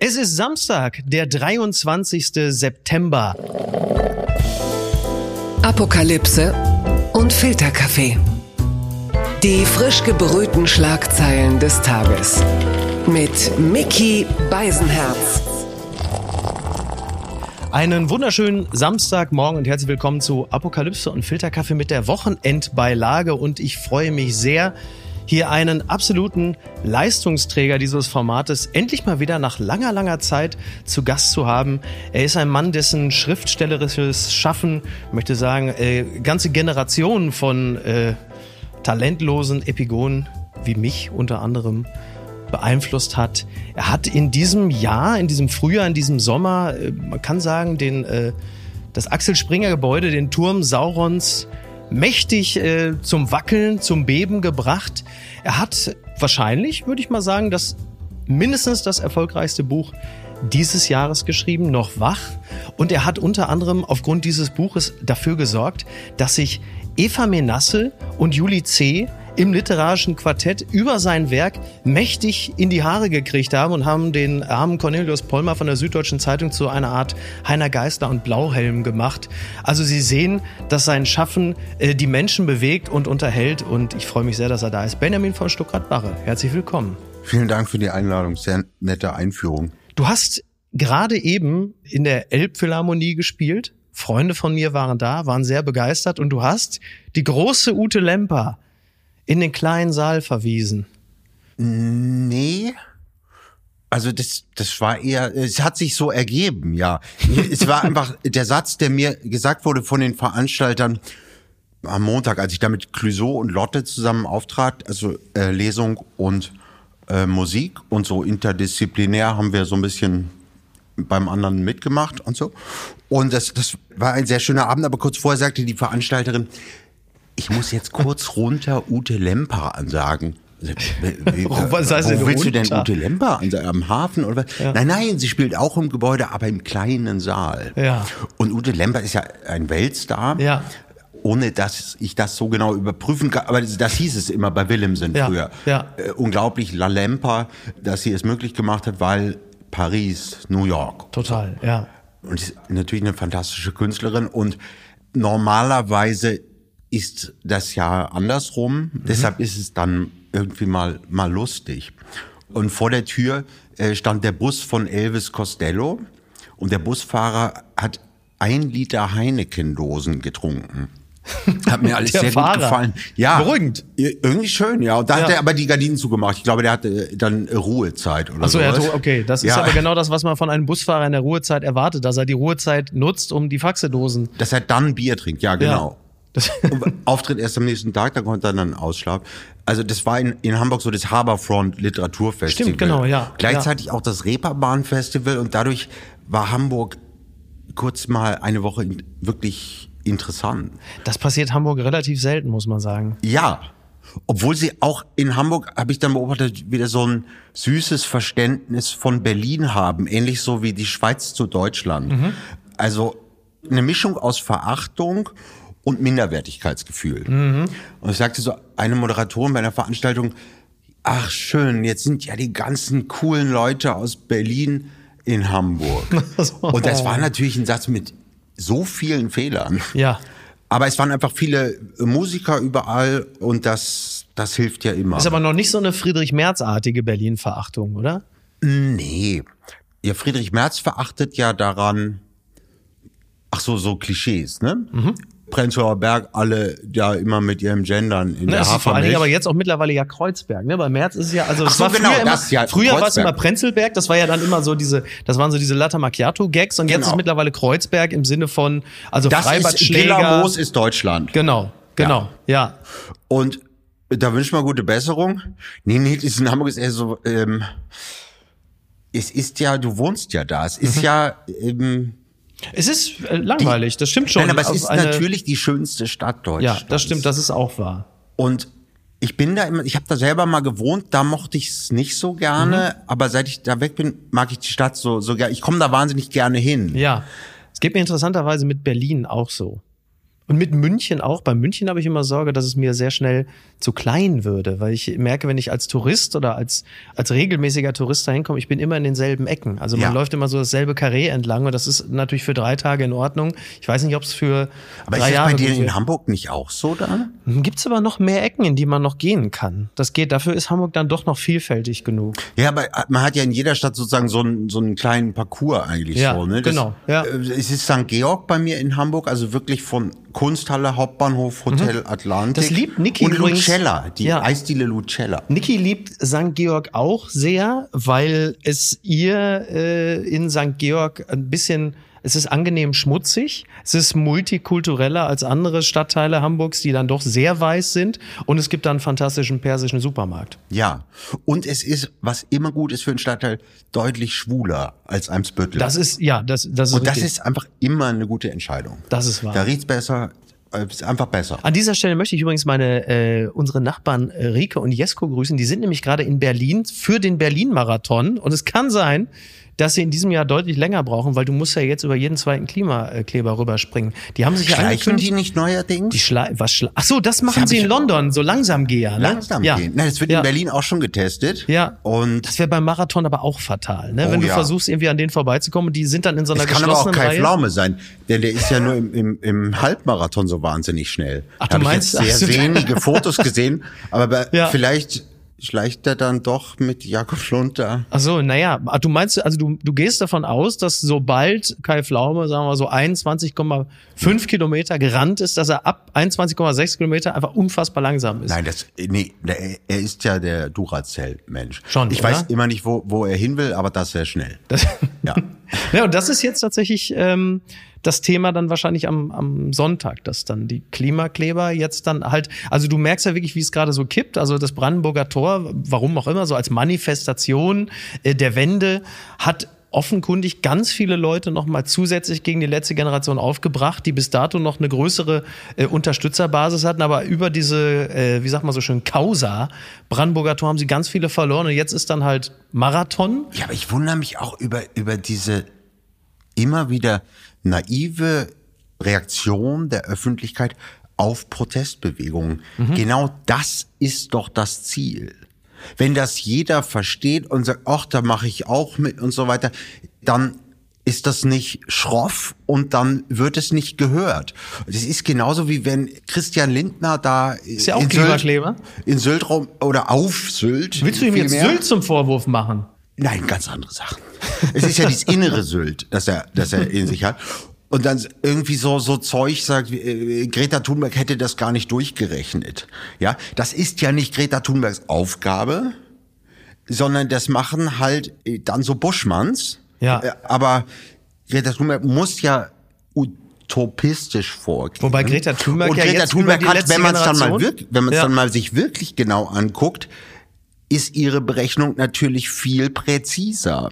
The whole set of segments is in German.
Es ist Samstag, der 23. September. Apokalypse und Filterkaffee. Die frisch gebrühten Schlagzeilen des Tages. Mit Mickey Beisenherz. Einen wunderschönen Samstagmorgen und herzlich willkommen zu Apokalypse und Filterkaffee mit der Wochenendbeilage. Und ich freue mich sehr, hier einen absoluten Leistungsträger dieses Formates endlich mal wieder nach langer, langer Zeit zu Gast zu haben. Er ist ein Mann, dessen schriftstellerisches Schaffen, möchte sagen, äh, ganze Generationen von äh, talentlosen Epigonen wie mich unter anderem beeinflusst hat. Er hat in diesem Jahr, in diesem Frühjahr, in diesem Sommer, äh, man kann sagen, den, äh, das Axel Springer Gebäude, den Turm Saurons mächtig äh, zum Wackeln, zum Beben gebracht. Er hat wahrscheinlich, würde ich mal sagen, das mindestens das erfolgreichste Buch dieses Jahres geschrieben, noch wach. Und er hat unter anderem aufgrund dieses Buches dafür gesorgt, dass sich Eva Menasse und Juli C im literarischen Quartett über sein Werk mächtig in die Haare gekriegt haben und haben den armen Cornelius Pollmer von der Süddeutschen Zeitung zu einer Art Heiner Geister und Blauhelm gemacht. Also Sie sehen, dass sein Schaffen äh, die Menschen bewegt und unterhält und ich freue mich sehr, dass er da ist. Benjamin von Stuckrad-Barre, herzlich willkommen. Vielen Dank für die Einladung, sehr nette Einführung. Du hast gerade eben in der Elbphilharmonie gespielt. Freunde von mir waren da, waren sehr begeistert und du hast die große Ute Lemper in den kleinen Saal verwiesen. Nee. Also das, das war eher, es hat sich so ergeben, ja. es war einfach der Satz, der mir gesagt wurde von den Veranstaltern am Montag, als ich da mit Clouseau und Lotte zusammen auftrat, also äh, Lesung und äh, Musik und so interdisziplinär haben wir so ein bisschen beim anderen mitgemacht und so. Und das, das war ein sehr schöner Abend, aber kurz vorher sagte die Veranstalterin, ich muss jetzt kurz runter Ute Lemper ansagen. was heißt Wo willst du denn runter? Ute Lemper ansagen? Am Hafen oder was? Ja. Nein, nein, sie spielt auch im Gebäude, aber im kleinen Saal. Ja. Und Ute Lemper ist ja ein Weltstar. Ja. Ohne dass ich das so genau überprüfen kann. Aber das, das hieß es immer bei Willemsen Ja, früher. ja. Äh, unglaublich La Lemper, dass sie es möglich gemacht hat, weil Paris, New York. Total, ja. Und ist natürlich eine fantastische Künstlerin und normalerweise ist das ja andersrum. Deshalb ist es dann irgendwie mal, mal lustig. Und vor der Tür äh, stand der Bus von Elvis Costello und der Busfahrer hat ein Liter Heineken-Dosen getrunken. Hat mir alles sehr Fahrer. gut gefallen. Ja. Beruhigend. Irgendwie schön, ja. Und da hat Ja. er aber die Gardinen zugemacht. Ich glaube, der hatte dann Ruhezeit oder Achso, so. ja, okay. Das ist Ja. aber genau das, was man von einem Busfahrer in der Ruhezeit erwartet, dass er die Ruhezeit nutzt, um die Faxedosen. Dass er dann Bier trinkt, ja, genau. Und Auftritt erst am nächsten Tag, da konnte er dann ausschlafen. Also das war in, in Hamburg so das Harbourfront Literaturfestival. Stimmt, genau, ja, Gleichzeitig auch das Reeperbahn Festival und dadurch war Hamburg kurz mal eine Woche wirklich interessant. das passiert Hamburg relativ selten, muss man sagen. Ja. Obwohl sie auch in Hamburg, habe ich dann beobachtet, wieder so ein süßes Verständnis von Berlin haben. Ähnlich so wie die Schweiz zu Deutschland. Also eine Mischung aus Verachtung und Minderwertigkeitsgefühl. Und ich sagte so, eine Moderatorin bei einer Veranstaltung, ach schön, jetzt sind ja die ganzen coolen Leute aus Berlin in Hamburg. Und das war natürlich ein Satz mit so vielen Fehlern. Ja. Aber es waren einfach viele Musiker überall und das, das hilft ja immer. Ist aber noch nicht so eine Friedrich-Merz-artige Berlin-Verachtung, oder? nee. Ja, Friedrich Merz verachtet ja daran, ach so, so Klischees, ne? Mhm. Prenzlauer Berg, alle ja immer mit ihrem Gendern in Ne, der ist vor Hafermilch. aber jetzt auch mittlerweile ja Kreuzberg. Ne? Bei Merz ist es ja, also es so, war genau, früher, immer, das, ja, früher war es immer Prenzlberg, das war ja dann immer so diese, das waren so diese Latte Macchiato-Gags und jetzt Genau. ist mittlerweile Kreuzberg im Sinne von, also das ist, Freibadschläger. Gillermoos ist Deutschland. Genau, genau, ja. Und da wünscht man gute Besserung. Nee, nee, das in Hamburg ist eher so, ähm, es ist ja, du wohnst ja da. Es Mhm. ist ja, ähm, Es ist äh, langweilig, das stimmt schon. nein, aber es ist natürlich die schönste Stadt Ja, Deutschlands. das stimmt, das ist auch wahr. Und ich bin da immer, ich habe da selber mal gewohnt, da mochte ich es nicht so gerne, aber seit ich da weg bin, mag ich die Stadt so, so gerne. Ich komme da wahnsinnig gerne hin. Ja. Es geht mir interessanterweise mit Berlin auch so. Und mit München auch. Bei München habe ich immer Sorge, dass es mir sehr schnell zu klein würde, weil ich merke, wenn ich als Tourist oder als, als regelmäßiger Tourist dahin komme, ich bin immer in denselben Ecken. Also man Ja. läuft immer so dasselbe Karree entlang und das ist natürlich für drei Tage in Ordnung. Ich weiß nicht, ob es für Aber drei ist das bei dir in. Hamburg nicht auch so dann? Gibt es aber noch mehr Ecken, in die man noch gehen kann. Das geht, dafür ist Hamburg dann doch noch vielfältig genug. Ja, aber man hat ja in jeder Stadt sozusagen so einen, so einen kleinen Parcours eigentlich Ja, so. Ne? Das, genau, ja. äh, Es ist St. Georg bei mir in Hamburg, also wirklich von Kunsthalle, Hauptbahnhof, Hotel Atlantik. Mhm. Das liebt Niki Und übrigens. Lucella, die Ja. Eisdiele Lucella. Niki liebt St. Georg auch sehr, weil es ihr äh, in St. Georg ein bisschen, es ist angenehm schmutzig, es ist multikultureller als andere Stadtteile Hamburgs, die dann doch sehr weiß sind und es gibt da einen fantastischen persischen Supermarkt. Ja. Und es ist, was immer gut ist für einen Stadtteil, deutlich schwuler als Eimsbüttel. Das ist, ja, das, das ist Und das richtig. ist einfach immer eine gute Entscheidung. Das ist wahr. Da riecht's besser, äh, ist einfach besser. An dieser Stelle möchte ich übrigens meine äh, unsere Nachbarn äh, Rike und Jesko grüßen. Die sind nämlich gerade in Berlin für den Berlin-Marathon und es kann sein, dass sie in diesem Jahr deutlich länger brauchen, weil du musst ja jetzt über jeden zweiten Klimakleber rüberspringen. Die haben sich ja Schleichen angekündigt. die nicht neuerdings? Die Schle was Schle Ach so, das machen hab sie in London, so langsam geher. Ne? Langsam ja. gehen. Nein, das wird ja. in Berlin auch schon getestet. Ja. Und Das wäre beim Marathon aber auch fatal, ne? Oh Wenn du ja. versuchst, irgendwie an denen vorbeizukommen die sind dann in so einer Es kann aber auch Kai Reihe. Pflaume sein, denn der ist ja nur im, im, im Halbmarathon so wahnsinnig schnell. Ach, Da du meinst- ich jetzt sehr wenige Fotos gesehen, aber Ja. vielleicht schleicht er dann doch mit Jakob Schlund da. Ach so, naja, du meinst, also du, du gehst davon aus, dass sobald Kai Pflaume, sagen wir mal so 21,5 Kilometer gerannt ist, dass er ab 21,6 Kilometer einfach unfassbar langsam ist. Nein, das, nee, er ist ja der Duracell-Mensch. Schon, Ich oder? weiß immer nicht, wo, wo er hin will, aber das wäre schnell. Das, Ja. ja, und das ist jetzt tatsächlich ähm, das Thema dann wahrscheinlich am, am Sonntag, dass dann die Klimakleber jetzt dann halt, also du merkst ja wirklich, wie es gerade so kippt. Also das Brandenburger Tor, warum auch immer, so als Manifestation äh, der Wende hat offenkundig ganz viele Leute nochmal zusätzlich gegen die letzte Generation aufgebracht, die bis dato noch eine größere äh, Unterstützerbasis hatten, aber über diese, äh, wie sagt man so schön, Causa, Brandenburger Tor haben sie ganz viele verloren und jetzt ist dann halt Marathon. Ja, aber ich wundere mich auch über, über diese immer wieder naive Reaktion der Öffentlichkeit auf Protestbewegungen. Genau das ist doch das Ziel. Wenn das jeder versteht und sagt, ach, da mache ich auch mit und so weiter, dann ist das nicht schroff und dann wird es nicht gehört. Das ist genauso wie wenn Christian Lindner da ist ja auch in. Sylt, in Sylt rum oder auf Sylt. Willst du ihm jetzt vielmehr. Sylt zum Vorwurf machen? Nein, ganz andere Sachen. Es ist ja dieses innere Sylt, das er, das er in sich hat. Und dann irgendwie so, so Zeug sagt, äh, Greta Thunberg hätte das gar nicht durchgerechnet. Ja, das ist ja nicht Greta Thunbergs Aufgabe, sondern das machen halt äh, dann so Buschmanns. Ja. Äh, Aber Greta Thunberg muss ja utopistisch vorgehen. Wobei Greta Thunberg Und ja Greta jetzt Thunberg hat, wenn man es dann mal wirklich, wenn man es Ja. dann mal sich wirklich genau anguckt, ist ihre Berechnung natürlich viel präziser.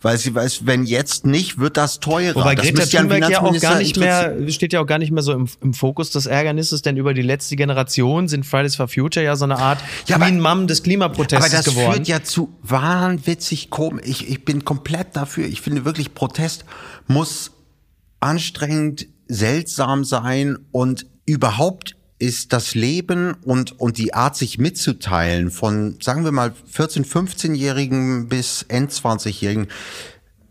Weil sie weiß, wenn jetzt nicht, wird das teurer. Wobei das Greta ein Thunberg ja auch gar nicht mehr, steht ja auch gar nicht mehr so im, im Fokus des Ärgernisses, denn über die letzte Generation sind Fridays for Future ja so eine Art Ja, aber- Queen Mom des Aber Klimaprotestes das geworden. führt ja zu wahnwitzig komisch. Ich, ich bin komplett dafür. Ich finde wirklich, Protest muss anstrengend, seltsam sein und überhaupt ist das Leben und, und die Art, sich mitzuteilen von, sagen wir mal, 14-, 15-Jährigen bis End-20-Jährigen,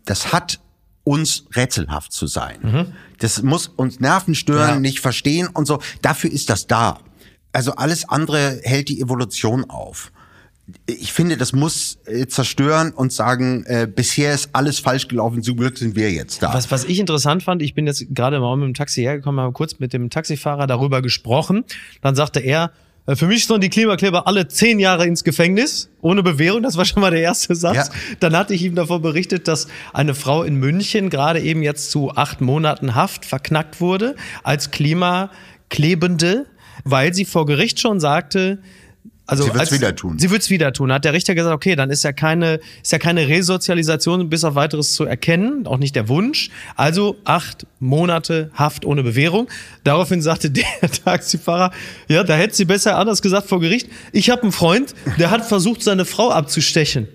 das hat uns rätselhaft zu sein. Das muss uns Nerven stören, Ja. nicht verstehen und so. Dafür ist das da. Also alles andere hält die Evolution auf. Ich finde, das muss äh, zerstören und sagen, äh, bisher ist alles falsch gelaufen, zum Glück sind wir jetzt da. Was, was ich interessant fand, ich bin jetzt gerade mal mit dem Taxi hergekommen, habe kurz mit dem Taxifahrer darüber gesprochen. Dann sagte er, äh, für mich sollen die Klimakleber alle zehn Jahre ins Gefängnis, ohne Bewährung. Das war schon mal der erste Satz. Ja. Dann hatte ich ihm davon berichtet, dass eine Frau in München gerade eben jetzt zu acht Monaten Haft verknackt wurde als Klimaklebende, weil sie vor Gericht schon sagte, also Sie wird's als- wieder tun. Sie wird's wieder tun. Hat der Richter gesagt, okay, dann ist ja keine, ist ja keine Resozialisation bis auf weiteres zu erkennen, auch nicht der Wunsch. Also acht Monate Haft ohne Bewährung. Daraufhin sagte der Taxifahrer, ja, da hätte sie besser anders gesagt vor Gericht. Ich habe einen Freund, der hat versucht, seine Frau abzustechen.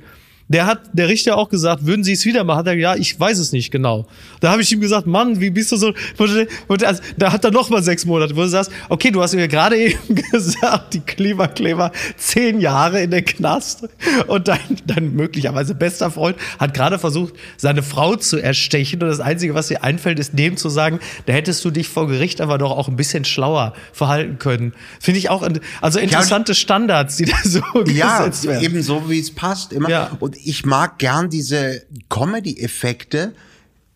Der hat der Richter auch gesagt, würden Sie es wieder machen? Hat er ja, ich weiß es nicht genau. Da habe ich ihm gesagt, Mann, wie bist du so? Also, da hat er noch mal sechs Monate, wo du sagst, okay, du hast mir gerade eben gesagt, die Klimakleber zehn Jahre in den Knast und dein, dein möglicherweise bester Freund hat gerade versucht, seine Frau zu erstechen und das Einzige, was dir einfällt, ist dem zu sagen, da hättest du dich vor Gericht aber doch auch ein bisschen schlauer verhalten können. Finde ich auch, also interessante Standards, die da so ja, gesetzt werden. eben so, wie es passt immer. Ja. Und ich mag gern diese Comedy-Effekte,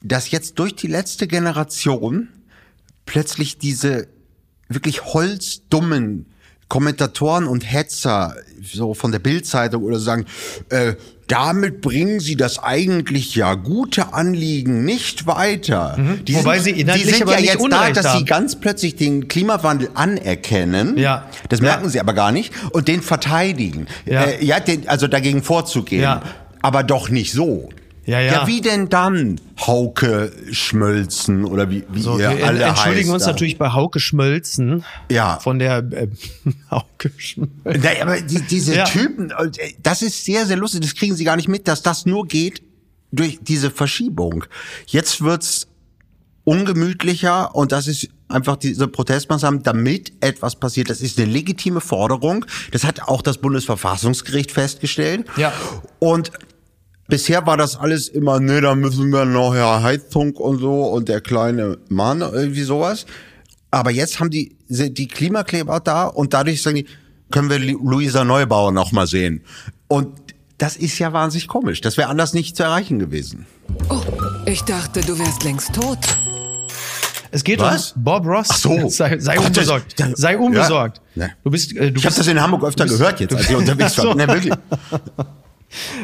dass jetzt durch die letzte Generation plötzlich diese wirklich holzdummen Kommentatoren und Hetzer so von der Bildzeitung oder so sagen, äh, damit bringen sie das eigentlich ja gute Anliegen nicht weiter. Die Mhm. Wobei sie die sind ja jetzt da, dass sie ganz plötzlich den Klimawandel anerkennen. Ja. Das Ja. merken sie aber gar nicht und den verteidigen. Ja. Äh, ja den, also dagegen vorzugehen. Ja. Aber doch nicht so. Ja, ja. wie denn dann Hauke Schmölzen oder wie, wie So, ihr wir alle entschuldigen heißt uns da. natürlich bei Hauke Schmölzen. Ja. Von der äh, Hauke Schmölzen. Nein, aber die, diese Ja. Typen, äh, das ist sehr, sehr lustig. Das kriegen sie gar nicht mit, dass das nur geht durch diese Verschiebung. Jetzt wird's ungemütlicher und das ist einfach diese Protestmaßnahmen, damit etwas passiert. Das ist eine legitime Forderung. Das hat auch das Bundesverfassungsgericht festgestellt. Ja. Und bisher war das alles immer, nee, da müssen wir noch ja Heizung und so und der kleine Mann, irgendwie sowas. Aber jetzt haben die, sind die Klimakleber da und dadurch sagen die, können wir Lu- Luisa Neubauer noch mal sehen. Und das ist ja wahnsinnig komisch. Das wäre anders nicht zu erreichen gewesen. Oh, ich dachte, du wärst längst tot. Es geht Was? um Bob Ross. Ach so. Sei, sei Gott, das- unbesorgt. das- sei unbesorgt. Ja. Du bist, äh, du Ich habe das in Hamburg öfter bist- gehört jetzt, du als ich bist- unterwegs war. So. Nee, wirklich.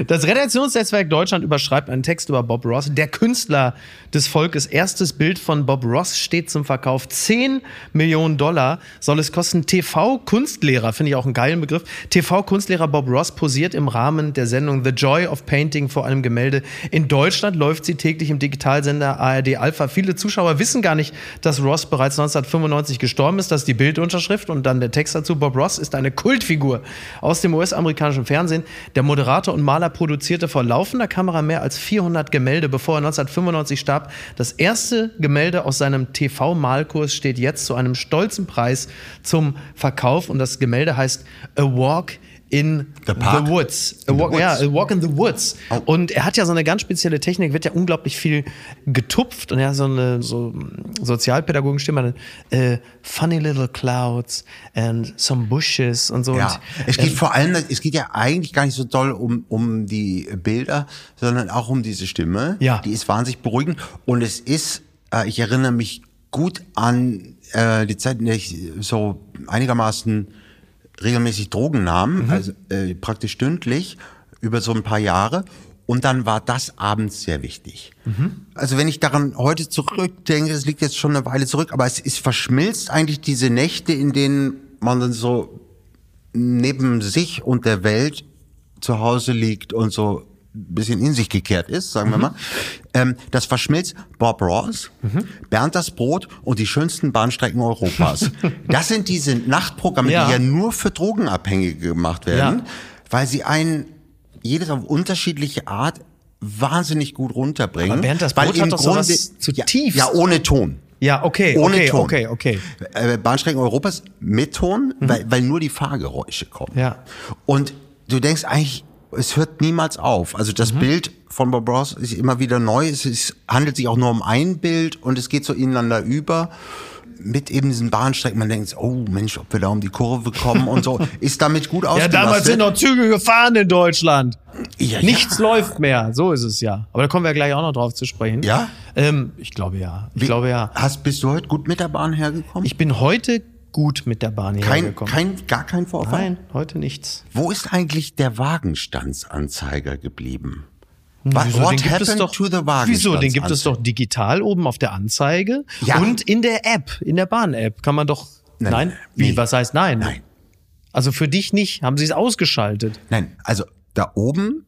Das Redaktionsnetzwerk Deutschland überschreibt einen Text über Bob Ross. Der Künstler des Volkes. Erstes Bild von Bob Ross steht zum Verkauf. 10 Millionen Dollar soll es kosten. TV-Kunstlehrer, finde ich auch einen geilen Begriff. TV-Kunstlehrer Bob Ross posiert im Rahmen der Sendung The Joy of Painting vor einem Gemälde. In Deutschland läuft sie täglich im Digitalsender ARD Alpha. Viele Zuschauer wissen gar nicht, dass Ross bereits 1995 gestorben ist. Das ist die Bildunterschrift und dann der Text dazu. Bob Ross ist eine Kultfigur aus dem US-amerikanischen Fernsehen. Der Moderator und Maler produzierte vor laufender Kamera mehr als 400 Gemälde, bevor er 1995 starb. Das erste Gemälde aus seinem TV-Malkurs steht jetzt zu einem stolzen Preis zum Verkauf und das Gemälde heißt A Walk in The Park? Woods. A In the walk, Woods. Ja, A Walk in the Woods. Oh. Und er hat ja so eine ganz spezielle Technik, wird ja unglaublich viel getupft und er hat so eine so Sozialpädagogenstimme, äh, funny little clouds and some bushes und so. Ja, und, es geht ähm, vor allem, es geht ja eigentlich gar nicht so doll um, um die Bilder, sondern auch um diese Stimme. Ja. Die ist wahnsinnig beruhigend und es ist, äh, ich erinnere mich gut an äh, die Zeit, in der ich so einigermaßen regelmäßig Drogen nahm, Mhm. also äh, praktisch stündlich über so ein paar Jahre. Und dann war das abends sehr wichtig. Mhm. Also wenn ich daran heute zurückdenke, das liegt jetzt schon eine Weile zurück, aber es ist verschmilzt eigentlich diese Nächte, in denen man dann so neben sich und der Welt zu Hause liegt und so bisschen in sich gekehrt ist, sagen wir mal. Ähm, das verschmilzt Bob Ross, Bernd das Brot und die schönsten Bahnstrecken Europas. das sind diese Nachtprogramme, Ja. die ja nur für Drogenabhängige gemacht werden, Ja. weil sie einen jedes auf unterschiedliche Art wahnsinnig gut runterbringen. Aber Bernd das weil Brot im hat doch Grunde, sowas ja, zutiefst- ja, ohne Ton. Ja, okay, Ohne okay, Ton. okay, okay. Äh, Bahnstrecken Europas mit Ton, weil, weil nur die Fahrgeräusche kommen. Mhm. Ja. Und du denkst eigentlich, es hört niemals auf. Also das Mhm. Bild von Bob Ross ist immer wieder neu. Es ist, handelt sich auch nur um ein Bild und es geht so ineinander über. Mit eben diesen Bahnstrecken, man denkt, oh Mensch, ob wir da um die Kurve kommen und so. Ist damit gut Ja, ausgelastet. damals sind noch Züge gefahren in Deutschland. Ja, Nichts ja. läuft mehr. So ist es ja. Aber da kommen wir gleich auch noch drauf zu sprechen. Ja? Ähm, ich glaube ja. Ich Wie- glaube ja. Hast, bist du heute gut mit der Bahn hergekommen? Ich bin heute gut mit der Bahn kein, gekommen. kein, gar kein Vorfall? Nein, heute nichts. Wo ist eigentlich der Wagenstandsanzeiger geblieben? Hm, What, Wieso, what den gibt es happened doch, to the wieso, den gibt es doch digital oben auf der Anzeige Ja. und in der App, in der Bahn-App kann man doch. Nein. Nein? Wie? Wie? Was heißt nein? Nein. Also für dich nicht. Haben sie es ausgeschaltet? Nein, also da oben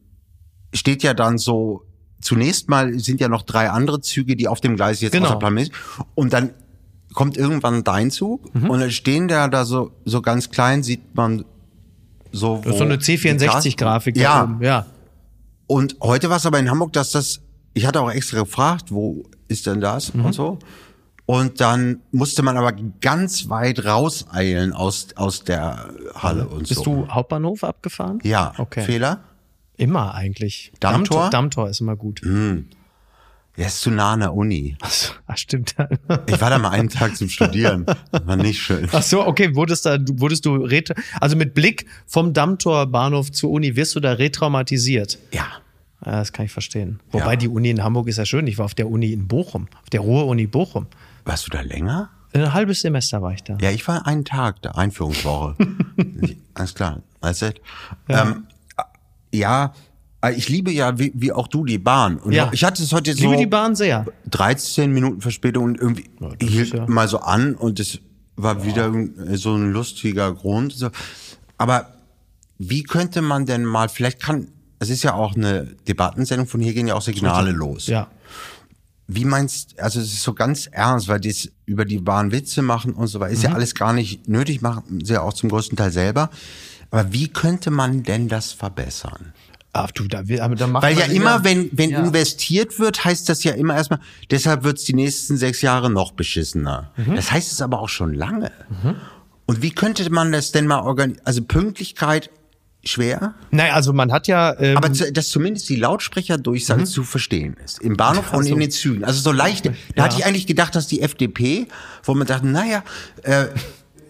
steht ja dann so, zunächst mal sind ja noch drei andere Züge, die auf dem Gleis jetzt Genau. außer Plan sind. Und dann kommt irgendwann dein Zug Mhm. und dann stehen da, da so, so ganz klein, sieht man so. Das ist so eine C64-Grafik ja, oben. Ja. Und heute war es aber in Hamburg, dass das, ich hatte auch extra gefragt, wo ist denn das Mhm. und so. Und dann musste man aber ganz weit rauseilen aus, aus der Halle und Bist so. du Hauptbahnhof abgefahren? Ja, Okay. Fehler? Immer eigentlich. Dammtor? Dammtor ist immer gut. Ja, ist zu nah an der Uni. Ach, so, ach stimmt. Ich war da mal einen Tag zum Studieren. War nicht schön. Ach so, okay, wurdest da, du- wurdest du, also mit Blick vom Dammtor Bahnhof zur Uni, wirst du da retraumatisiert? Ja. Ja, das kann ich verstehen. Wobei Ja. die Uni in Hamburg ist ja schön. Ich war auf der Uni in Bochum, auf der Ruhr-Uni Bochum. Warst du da länger? Ein halbes Semester war ich da. Ja, ich war einen Tag da, Einführungswoche. Alles klar, weißt du? Ja, ähm, ja ich liebe ja, wie, wie auch du, die Bahn. Und Ja. ich hatte es heute Ich so liebe die Bahn sehr. 13 Minuten Verspätung und irgendwie das hielt ja- mal so an und es war wieder äh, so ein lustiger Grund. Aber wie könnte man denn mal, vielleicht kann, es ist ja auch eine Debattensendung, von hier gehen ja auch Signale los. Ja. Wie meinst, also es ist so ganz ernst, weil das über die Bahn Witze machen und so weiter, ist ja alles gar nicht nötig, machen sie ja auch zum größten Teil selber. Aber wie könnte man denn das verbessern? Ach du, da, da macht Weil ja immer, wenn, wenn Ja. investiert wird, heißt das ja immer erstmal, deshalb wird's die nächsten sechs Jahre noch beschissener. Mhm. Das heißt es aber auch schon lange. Und wie könnte man das denn mal organisieren? Also Pünktlichkeit schwer, Naja, also man hat ja. Ähm, aber zu, dass zumindest die Lautsprecherdurchsage zu verstehen ist. Im Bahnhof und Mhm. so. in den Zügen. Also so leicht. Da Ja. hatte ich eigentlich gedacht, dass die FDP, wo man dachte, naja, äh,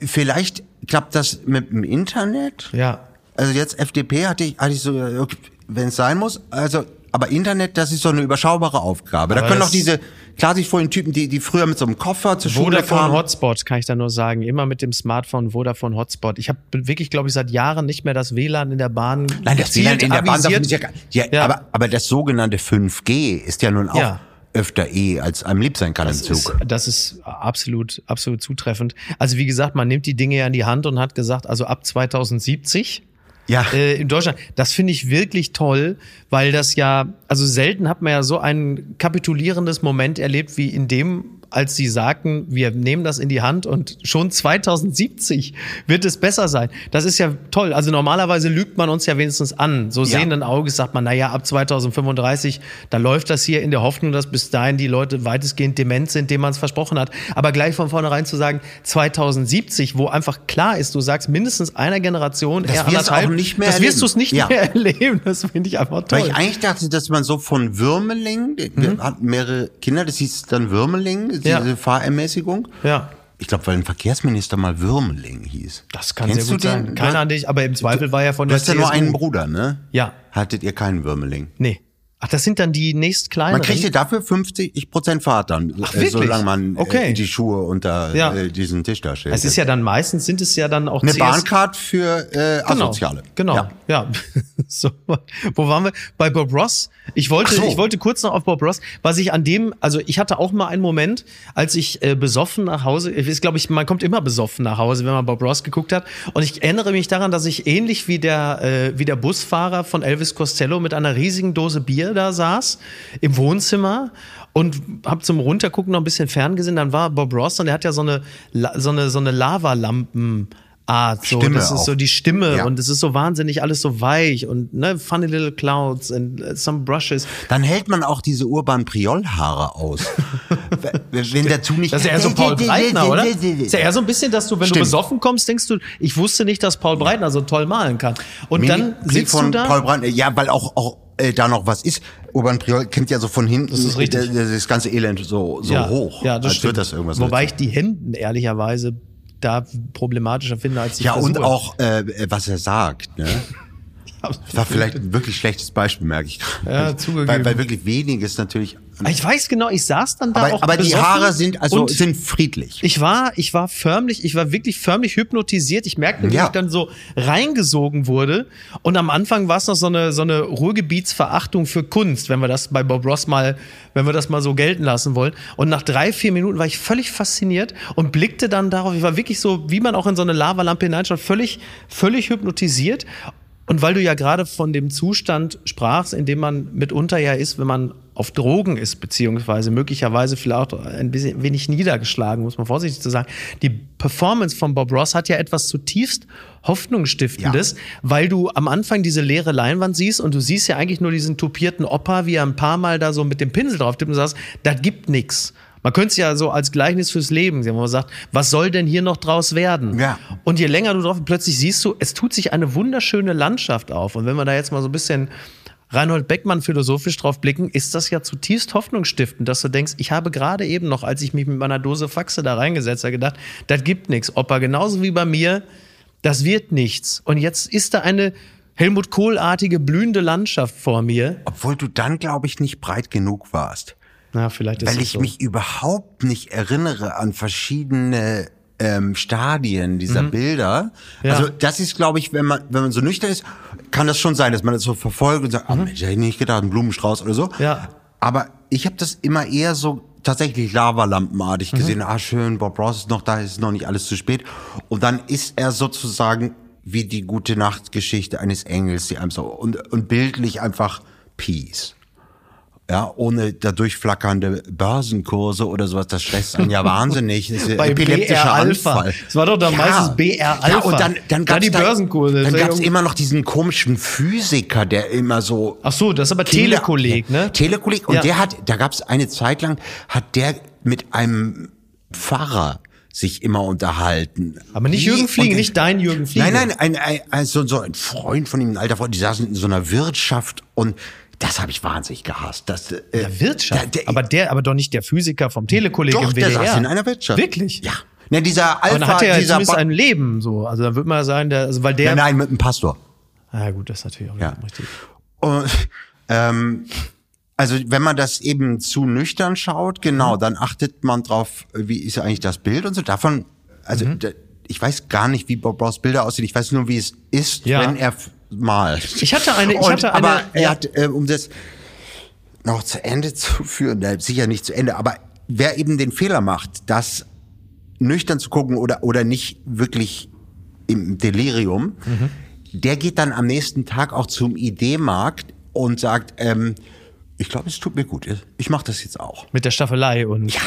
vielleicht klappt das mit dem Internet. ja. Also jetzt FDP hatte ich, hatte ich so, okay, wenn es sein muss, also, aber Internet, das ist so eine überschaubare Aufgabe. Da Aber können doch das- diese, klar sich vorhin Typen, die, die früher mit so einem Koffer zur Schule Vodafone kamen. Hotspot, kann ich da nur sagen. Immer mit dem Smartphone Vodafone Hotspot. Ich habe wirklich, glaube ich, seit Jahren nicht mehr das WLAN in der Bahn. Nein, das WLAN in der Bahn, ist ja, ja, Ja. Aber, aber das sogenannte 5G ist ja nun auch Ja. öfter eh, als einem lieb sein kann im Das ist, Zug. das ist absolut, absolut zutreffend. Also wie gesagt, man nimmt die Dinge ja in die Hand und hat gesagt, also ab 2070 Ja. äh, in Deutschland. Das finde ich wirklich toll, weil das ja, also selten hat man ja so ein kapitulierendes Moment erlebt wie in dem, als sie sagten, wir nehmen das in die Hand und schon 2070 wird es besser sein. Das ist ja toll. Also normalerweise lügt man uns ja wenigstens an. So Ja. sehenden Auges sagt man, naja, ab 2035, da läuft das hier in der Hoffnung, dass bis dahin die Leute weitestgehend dement sind, dem man es versprochen hat. Aber gleich von vornherein zu sagen, 2070, wo einfach klar ist, du sagst mindestens einer Generation, Das eher wirst du nicht mehr das wirst du es nicht Ja. mehr erleben. Das finde ich einfach toll. Weil ich eigentlich dachte, dass man so von Würmeling, wir hatten mehrere Kinder, das hieß dann Würmeling, diese Mhm. Ja. Fahrermäßigung. ja. Ich glaube, weil ein Verkehrsminister mal Würmeling hieß. Das kann Kennst sehr gut du den? sein. Keiner an dich, aber im Zweifel war ja von Du der hast ja nur einen Bruder, ne? Ja. Hattet ihr keinen Würmeling? Nee. Ach, das sind dann die nächst kleineren. Man kriegt ja dafür 50 Prozent Fahrt dann, Ach, äh, wirklich? solange man Okay. äh, die Schuhe unter Ja. äh, diesen Tisch da stellt. Es ist ja dann meistens sind es ja dann auch eine CS Bahncard für äh, Genau, Asoziale. Genau. Ja. Ja. so, wo waren wir? Bei Bob Ross. Ich wollte, so. ich wollte kurz noch auf Bob Ross, was ich an dem, also ich hatte auch mal einen Moment, als ich äh, besoffen nach Hause, ich glaube ich, man kommt immer besoffen nach Hause, wenn man Bob Ross geguckt hat. Und ich erinnere mich daran, dass ich ähnlich wie der, äh, wie der Busfahrer von Elvis Costello mit einer riesigen Dose Bier da saß im Wohnzimmer und hab zum Runtergucken noch ein bisschen ferngesehen. Dann war Bob Ross und der hat ja so eine, so eine, so eine Lavalampen. Art, so, Stimme das ist auch. so die Stimme Ja. und es ist so wahnsinnig alles so weich und ne, funny little clouds and uh, some brushes. Dann hält man auch diese urban Priol-Haare aus. wenn dazu nicht. Das ist ja eher so Paul Breitner, oder? Das ist ja eher so ein bisschen, dass du, wenn Stimmt. du besoffen kommst, denkst du, ich wusste nicht, dass Paul Breitner so toll malen kann. Und dann Mimikry sitzt von du da. Paul Brandt, ja, weil auch, auch äh, da noch was ist. Urban Priol kennt ja so von hinten Das ist richtig. äh, das ganze Elend so, so ja, hoch. Ja, das als stimmt. wird das irgendwas Wobei ich die Hemden ehrlicherweise da problematischer finde als die Ja, und Frisur. auch, äh, was er sagt, ne? War vielleicht ein wirklich schlechtes Beispiel, merke ich. Ja, zugegeben. Weil, weil wirklich weniges natürlich. Ich weiß genau, ich saß dann da Aber, auch aber die Haare sind also sind friedlich. Ich war, ich war förmlich, ich war wirklich förmlich hypnotisiert. Ich merkte, wie Ja. ich dann so reingesogen wurde. Und am Anfang war es noch so eine, so eine Ruhrgebietsverachtung für Kunst, wenn wir das bei Bob Ross mal, wenn wir das mal so gelten lassen wollen. Und nach drei, vier Minuten war ich völlig fasziniert und blickte dann darauf. Ich war wirklich so, wie man auch in so eine Lavalampe hineinschaut, völlig, völlig hypnotisiert. Und weil du ja gerade von dem Zustand sprachst, in dem man mitunter ja ist, wenn man auf Drogen ist, beziehungsweise möglicherweise vielleicht auch ein bisschen wenig niedergeschlagen, muss man vorsichtig zu sagen. Die Performance von Bob Ross hat ja etwas zutiefst Hoffnungsstiftendes, ja. weil du am Anfang diese leere Leinwand siehst und du siehst ja eigentlich nur diesen tupierten Opa, wie er ein paar Mal da so mit dem Pinsel drauf tippt und sagst, das gibt nix. Man könnte es ja so als Gleichnis fürs Leben sehen, wo man sagt, was soll denn hier noch draus werden? Ja. Und je länger du drauf, plötzlich siehst du, es tut sich eine wunderschöne Landschaft auf. Und wenn wir da jetzt mal so ein bisschen Reinhold Beckmann philosophisch drauf blicken, ist das ja zutiefst hoffnungsstiftend, dass du denkst, ich habe gerade eben noch, als ich mich mit meiner Dose Faxe da reingesetzt habe, gedacht, das gibt nichts. Opa, genauso wie bei mir, das wird nichts. Und jetzt ist da eine Helmut Kohl-artige blühende Landschaft vor mir. Obwohl du dann, glaube ich, nicht breit genug warst. Na, vielleicht ist Weil ich so. mich überhaupt nicht erinnere an verschiedene ähm, Stadien dieser mhm. Bilder. Ja. Also das ist, glaube ich, wenn man wenn man so nüchtern ist, kann das schon sein, dass man das so verfolgt und sagt, mhm. oh Mensch, hätte ich nicht gedacht, ein Blumenstrauß oder so. Ja. Aber ich habe das immer eher so tatsächlich Lavalampenartig mhm. gesehen. Ah, schön, Bob Ross ist noch da, ist noch nicht alles zu spät. Und dann ist er sozusagen wie die gute Nachtgeschichte eines Engels, die einem so und, und bildlich einfach Peace ja, ohne dadurch flackernde Börsenkurse oder sowas, das stresst einen ja wahnsinnig. Das ist Bei epileptischer BR Alpha. Anfall. Das war doch dann ja. meistens BR Alpha. Ja, und dann, dann gab's da die Börsenkurse. Dann gab's immer noch diesen komischen Physiker, der immer so. Ach so, das ist aber Telekolleg, ne? Telekolleg. Und ja. der hat, da gab's eine Zeit lang, hat der mit einem Pfarrer sich immer unterhalten. Aber nicht Jürgen Fliegen, nicht dein Jürgen Fliegen. Nein, nein, ein, ein, ein, so, so ein Freund von ihm, ein alter Freund, die saßen in so einer Wirtschaft und das habe ich wahnsinnig gehasst. Das, äh, der Wirtschaft? Der, der, aber der, aber doch nicht der Physiker vom Telekolleg doch, im WDR. der saß in einer Wirtschaft. Wirklich? Ja. Ne, dieser Alpha, dann hat er ja dieser zumindest ein Leben so. Also dann würde man sagen, der, also weil der. Nein, nein, mit einem Pastor. Ah, gut, das ist natürlich auch ja. richtig. Und, ähm, also wenn man das eben zu nüchtern schaut, genau, mhm. dann achtet man drauf, wie ist eigentlich das Bild und so. Davon, also mhm. Ich weiß gar nicht, wie Bob Ross Bilder aussieht. Ich weiß nur, wie es ist, ja. wenn er mal. Ich hatte eine, ich und, hatte eine. Aber er hat, äh, um das noch zu Ende zu führen, äh, sicher nicht zu Ende, aber wer eben den Fehler macht, das nüchtern zu gucken oder, oder nicht wirklich im Delirium, mhm. der geht dann am nächsten Tag auch zum Idee-Markt und sagt, ähm, ich glaube, es tut mir gut. Ich mache das jetzt auch. Mit der Staffelei und. Ja.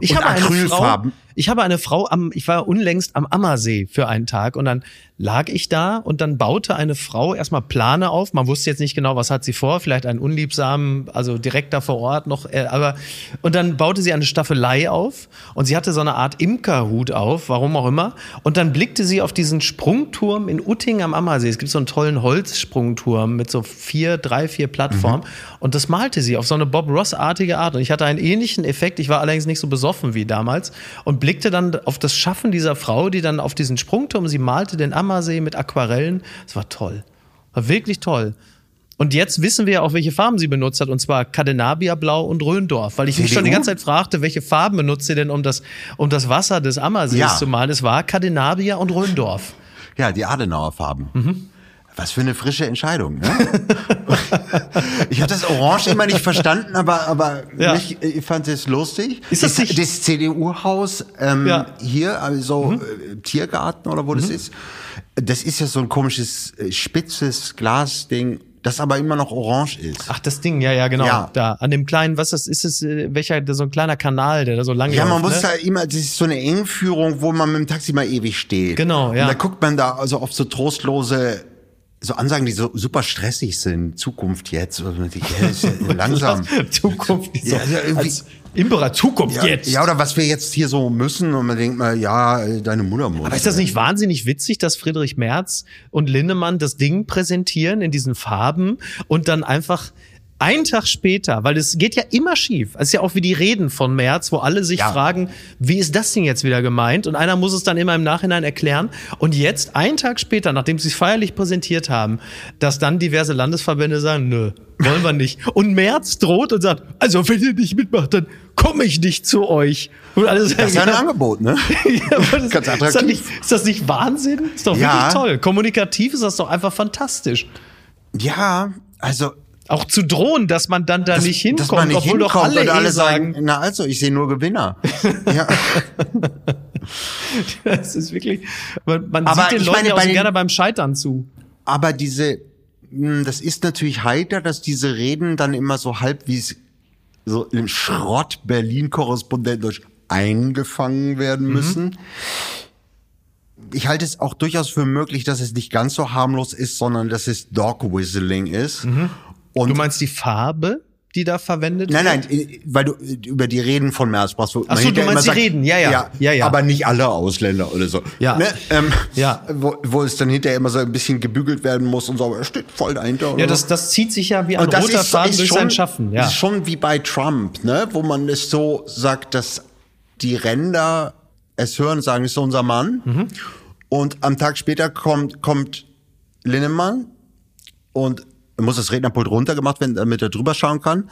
Ich und habe eine Frau, ich habe eine Frau am, ich war unlängst am Ammersee für einen Tag und dann lag ich da und dann baute eine Frau erstmal Plane auf. Man wusste jetzt nicht genau, was hat sie vor, vielleicht einen unliebsamen, also direkt da vor Ort noch, äh, aber und dann baute sie eine Staffelei auf und sie hatte so eine Art Imkerhut auf, warum auch immer. Und dann blickte sie auf diesen Sprungturm in Utting am Ammersee. Es gibt so einen tollen Holzsprungturm mit so vier, drei, vier Plattformen mhm. und das malte sie auf so eine Bob Ross-artige Art. Und ich hatte einen ähnlichen Effekt. Ich war allerdings nicht so besoffen wie damals und blickte dann auf das Schaffen dieser Frau, die dann auf diesen Sprungturm, sie malte den Ammersee Ammersee mit Aquarellen. Es war toll. War wirklich toll. Und jetzt wissen wir ja auch, welche Farben sie benutzt hat, und zwar Cadenabia Blau und Röndorf, weil ich mich schon die ganze Zeit fragte, welche Farben benutzt sie denn, um das, um das Wasser des Ammersees ja. zu malen. Es war Cadenabia und Röndorf. Ja, die Adenauer Farben. Mhm. Was für eine frische Entscheidung. Ne? ich habe das Orange immer nicht verstanden, aber, aber ja. mich, ich fand es lustig. Ist das, das, das CDU-Haus ähm, ja. hier, also mhm. äh, Tiergarten oder wo mhm. das ist, das ist ja so ein komisches, äh, spitzes Glasding, das aber immer noch orange ist. Ach, das Ding, ja, ja, genau. Ja. Da, an dem kleinen, was das ist, es, äh, welcher, so ein kleiner Kanal, der da so lang Ja, man läuft, muss ne? da immer, das ist so eine Engführung, wo man mit dem Taxi mal ewig steht. Genau, ja. Und da guckt man da also auf so trostlose so Ansagen, die so super stressig sind. Zukunft jetzt. Langsam. Zukunft. So, ja, ja, als Imperat, Zukunft ja, jetzt. Ja, oder was wir jetzt hier so müssen. Und man denkt mal, ja, deine Mutter muss. Aber ist das nicht wahnsinnig witzig, dass Friedrich Merz und Linnemann das Ding präsentieren in diesen Farben und dann einfach ein Tag später, weil es geht ja immer schief. Es ist ja auch wie die Reden von März, wo alle sich ja. fragen, wie ist das Ding jetzt wieder gemeint? Und einer muss es dann immer im Nachhinein erklären. Und jetzt, ein Tag später, nachdem sie es feierlich präsentiert haben, dass dann diverse Landesverbände sagen, nö, wollen wir nicht. Und März droht und sagt, also wenn ihr nicht mitmacht, dann komme ich nicht zu euch. Und alle sagen, das ist ja ein Angebot, ne? ja, das, Ganz attraktiv. Ist das, nicht, ist das nicht Wahnsinn? Ist doch ja. wirklich toll. Kommunikativ ist das doch einfach fantastisch. Ja, also auch zu drohen, dass man dann da das, nicht hinkommt, nicht obwohl hinkommt, doch alle, alle eh sagen, sagen, na also, ich sehe nur Gewinner. ja. Das ist wirklich, man, man sieht den Leuten meine, ja auch so gerne beim Scheitern zu. aber diese, mh, das ist natürlich heiter, dass diese Reden dann immer so halb wie es so im Schrott Berlin-Korrespondent durch eingefangen werden müssen. Ich halte es auch durchaus für möglich, dass es nicht ganz so harmlos ist, sondern dass es Dog Whistling ist. Und Du meinst die Farbe, die da verwendet Nein, wird? nein, äh, weil du äh, über die Reden von Merz man Ach so, du meinst die Reden, ja, ja. Ja, ja. Aber nicht alle Ausländer oder so. Ja. Ne? Ähm, Ja. Wo, wo es dann hinterher immer so ein bisschen gebügelt werden muss und so, aber er steht voll dahinter. Ja, das, das zieht sich ja wie ein und das roter ist, Faden ist durch schon, sein Schaffen. Ja. ist schon wie bei Trump, ne? wo man es so sagt, dass die Ränder es hören, sagen, ist so unser Mann. Mhm. Und am Tag später kommt, kommt Linnemann und muss das Rednerpult runtergemacht werden, damit er drüber schauen kann.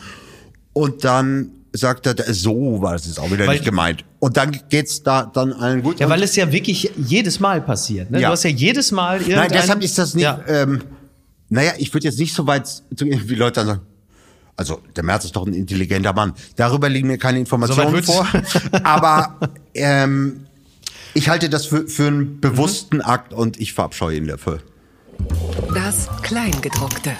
Und dann sagt er, so war das jetzt auch wieder Weil- nicht gemeint. Und dann geht's da dann allen gut. Ja, weil es ja wirklich jedes Mal passiert. Ne? Ja. Du hast ja jedes Mal Nein, irgendein... deshalb ist das nicht, Ja. ähm, naja, ich würde jetzt nicht so weit zu wie Leute dann sagen, also der Merz ist doch ein intelligenter Mann. Darüber liegen mir keine Informationen So vor. Aber ähm, ich halte das für, für einen bewussten Akt und ich verabscheue ihn dafür. Das Kleingedruckte.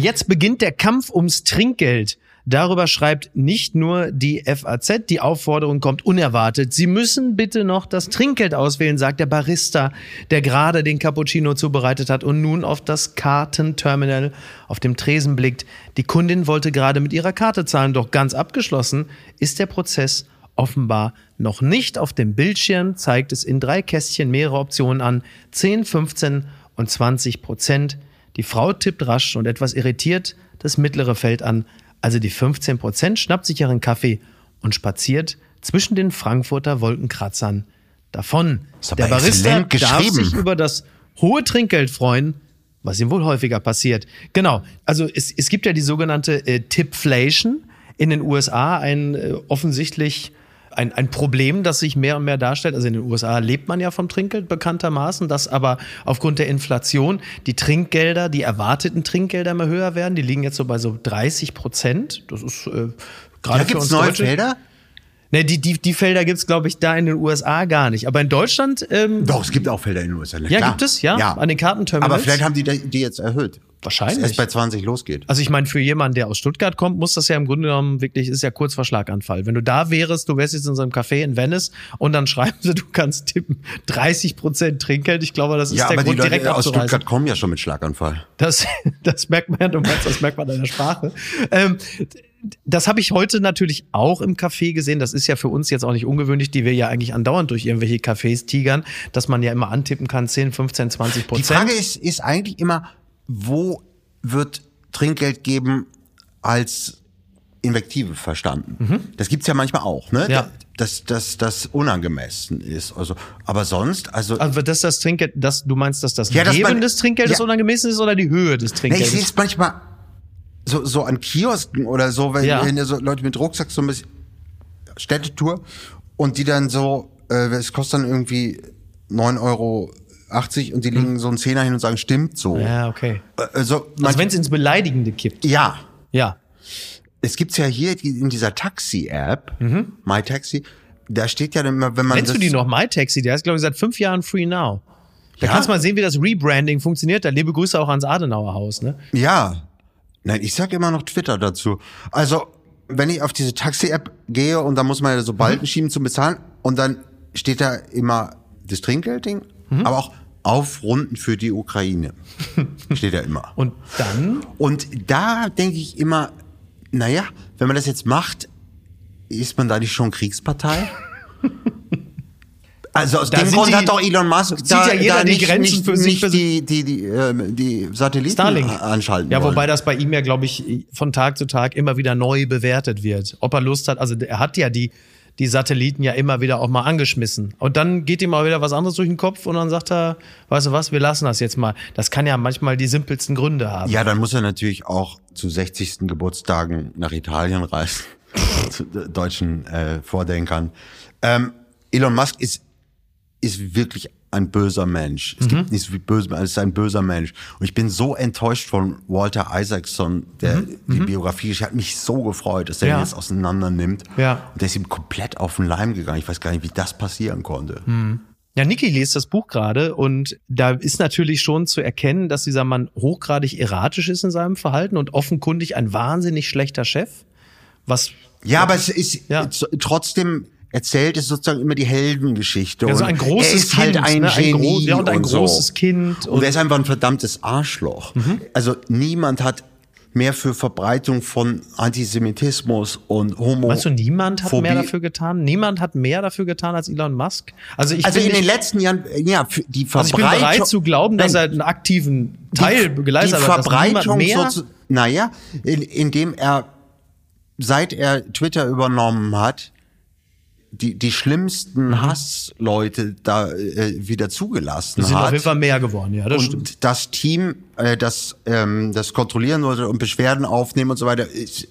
Jetzt beginnt der Kampf ums Trinkgeld. Darüber schreibt nicht nur die FAZ, die Aufforderung kommt unerwartet. Sie müssen bitte noch das Trinkgeld auswählen, sagt der Barista, der gerade den Cappuccino zubereitet hat und nun auf das Kartenterminal auf dem Tresen blickt. Die Kundin wollte gerade mit ihrer Karte zahlen, doch ganz abgeschlossen ist der Prozess offenbar noch nicht. Auf dem Bildschirm zeigt es in drei Kästchen mehrere Optionen an. 10, 15 und 20 Prozent. Die Frau tippt rasch und etwas irritiert das mittlere Feld an. Also die 15 Prozent schnappt sich ihren Kaffee und spaziert zwischen den Frankfurter Wolkenkratzern davon. Der Barista darf sich über das hohe Trinkgeld freuen, was ihm wohl häufiger passiert. Genau, also es, es gibt ja die sogenannte äh, Tipflation in den USA, ein äh, offensichtlich ein, ein Problem, das sich mehr und mehr darstellt. Also in den USA lebt man ja vom Trinkgeld bekanntermaßen, dass aber aufgrund der Inflation die Trinkgelder, die erwarteten Trinkgelder immer höher werden. Die liegen jetzt so bei so 30 Prozent. Das ist äh, gerade Da für gibt's uns neue Deutsche. Felder? Ne, die, die, die Felder gibt's glaube ich, da in den USA gar nicht. Aber in Deutschland ähm, Doch, es gibt auch Felder in den USA. na Ja, klar. gibt es, ja, an den Kartenterminals. Aber vielleicht haben die die die jetzt erhöht. Wahrscheinlich. Dass es bei 20 losgeht. Also ich meine, für jemanden, der aus Stuttgart kommt, muss das ja im Grunde genommen wirklich, ist ja kurz vor Schlaganfall. Wenn du da wärst, du wärst jetzt in so einem Café in Venice und dann schreiben sie, du kannst tippen 30 Prozent Trinkgeld. Ich glaube, das ist Ja, der aber die Grund, direkt Leute aus abzureisen. Stuttgart kommen ja schon mit Schlaganfall. Das, das merkt man ja, du meinst, das merkt man an der Sprache. Ähm, das habe ich heute natürlich auch im Café gesehen. Das ist ja für uns jetzt auch nicht ungewöhnlich, die wir ja eigentlich andauernd durch irgendwelche Cafés tigern, dass man ja immer antippen kann, 10, 15, 20% Die Prozent. Frage ist, ist eigentlich immer, wo wird Trinkgeld geben als Invektive verstanden? Das gibt's ja manchmal auch, ne? Mhm. Ja. Dass das, das unangemessen ist. Also, aber sonst, also, Also das das Trinkgeld, das, du meinst, dass das Ja, dass Geben man- des Trinkgeldes Ja. unangemessen ist oder die Höhe des ne, ich Trinkgeldes? sehe es manchmal so, so an Kiosken oder so, wenn, Ja. wenn so Leute mit Rucksack so ein bisschen Städtetour und die dann so, äh, es kostet dann irgendwie 9,80 Euro und die legen so einen Zehner hin und sagen, stimmt so. Hm. ja, okay. Äh, Also, Also wenn es ins Beleidigende kippt. ja, Ja. es gibt's ja hier in dieser Taxi-App, MyTaxi, da steht ja immer, wenn man Kennst du die noch, MyTaxi? Der ist, glaube ich, seit fünf Jahren Free Now. Da Ja? kannst du mal sehen, wie das Rebranding funktioniert. Da liebe Grüße auch ans Adenauer Haus. Ne? Ja. Nein, ich sag immer noch Twitter dazu. Also, wenn ich auf diese Taxi-App gehe und da muss man ja so Balken schieben zum Bezahlen und dann steht da immer das Trinkgeldding, aber auch Aufrunden für die Ukraine. steht da immer. Und dann, Und da denke ich immer, naja, wenn man das jetzt macht, ist man da nicht schon Kriegspartei? Also aus Da dem Grund die- hat doch Elon Musk da, ja jeder da die nicht, Grenzen nicht, für sich- nicht die, die, die, ähm, die Satelliten Starlink. anschalten Ja, wollen. wobei das bei ihm ja, glaube ich, von Tag zu Tag immer wieder neu bewertet wird. Ob er Lust hat, also er hat ja die, die Satelliten ja immer wieder auch mal angeschmissen. Und dann geht ihm mal wieder was anderes durch den Kopf und dann sagt er, weißt du was, wir lassen das jetzt mal. Das kann ja manchmal die simpelsten Gründe haben. Ja, dann muss er natürlich auch zu 60. Geburtstagen nach Italien reisen, zu de- deutschen äh, Vordenkern. Ähm, Elon Musk ist, ist wirklich ein böser Mensch. Es gibt nichts wie böse, es ist ein böser Mensch. Und ich bin so enttäuscht von Walter Isaacson, der die Biografie, ich hat mich so gefreut, dass er Ja. jetzt auseinander nimmt. Ja. Und der ist ihm komplett auf den Leim gegangen. Ich weiß gar nicht, wie das passieren konnte. Ja, Niki liest das Buch gerade und da ist natürlich schon zu erkennen, dass dieser Mann hochgradig erratisch ist in seinem Verhalten und offenkundig ein wahnsinnig schlechter Chef. Was Ja, aber es ist Ja. trotzdem erzählt es sozusagen immer die Heldengeschichte. so Und ein großes er ist Kind, halt ein ne? Genie ein, groß, ja, und ein so. großes Kind Und er ist einfach ein verdammtes Arschloch. Mhm. Also niemand hat mehr für Verbreitung von Antisemitismus und Homo. Weißt du, niemand hat mehr dafür getan. Niemand hat mehr dafür getan als Elon Musk. Also ich Also in den letzten Jahren, ja, die also ich bin Verbreitung. bereit zu glauben, dass er einen aktiven Teil die, geleistet die hat. niemand Verbreitung, mehr. so, naja, in, indem er, seit er Twitter übernommen hat, die, die schlimmsten Mhm. Hassleute da äh, wieder zugelassen Die sind auf hat. jeden Fall mehr geworden, ja, das und stimmt. das Team, äh, das ähm, das kontrollieren sollte und Beschwerden aufnehmen und so weiter, ist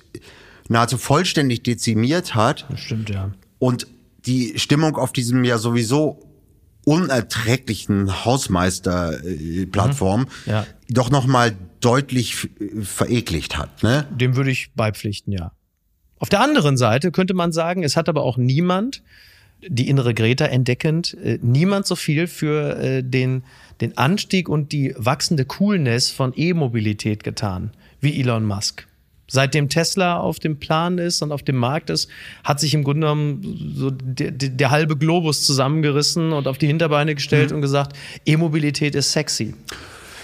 nahezu vollständig dezimiert hat Das stimmt, ja. und die Stimmung auf diesem ja sowieso unerträglichen Hausmeister-Plattform Mhm. Ja. doch noch mal deutlich äh, verekligt hat. Ne? Dem würde ich beipflichten, ja. Auf der anderen Seite könnte man sagen, es hat aber auch niemand, die innere Greta entdeckend, äh, niemand so viel für äh, den, den Anstieg und die wachsende Coolness von E-Mobilität getan wie Elon Musk. Seitdem Tesla auf dem Plan ist und auf dem Markt ist, hat sich im Grunde genommen so der, der, der halbe Globus zusammengerissen und auf die Hinterbeine gestellt und gesagt, E-Mobilität ist sexy.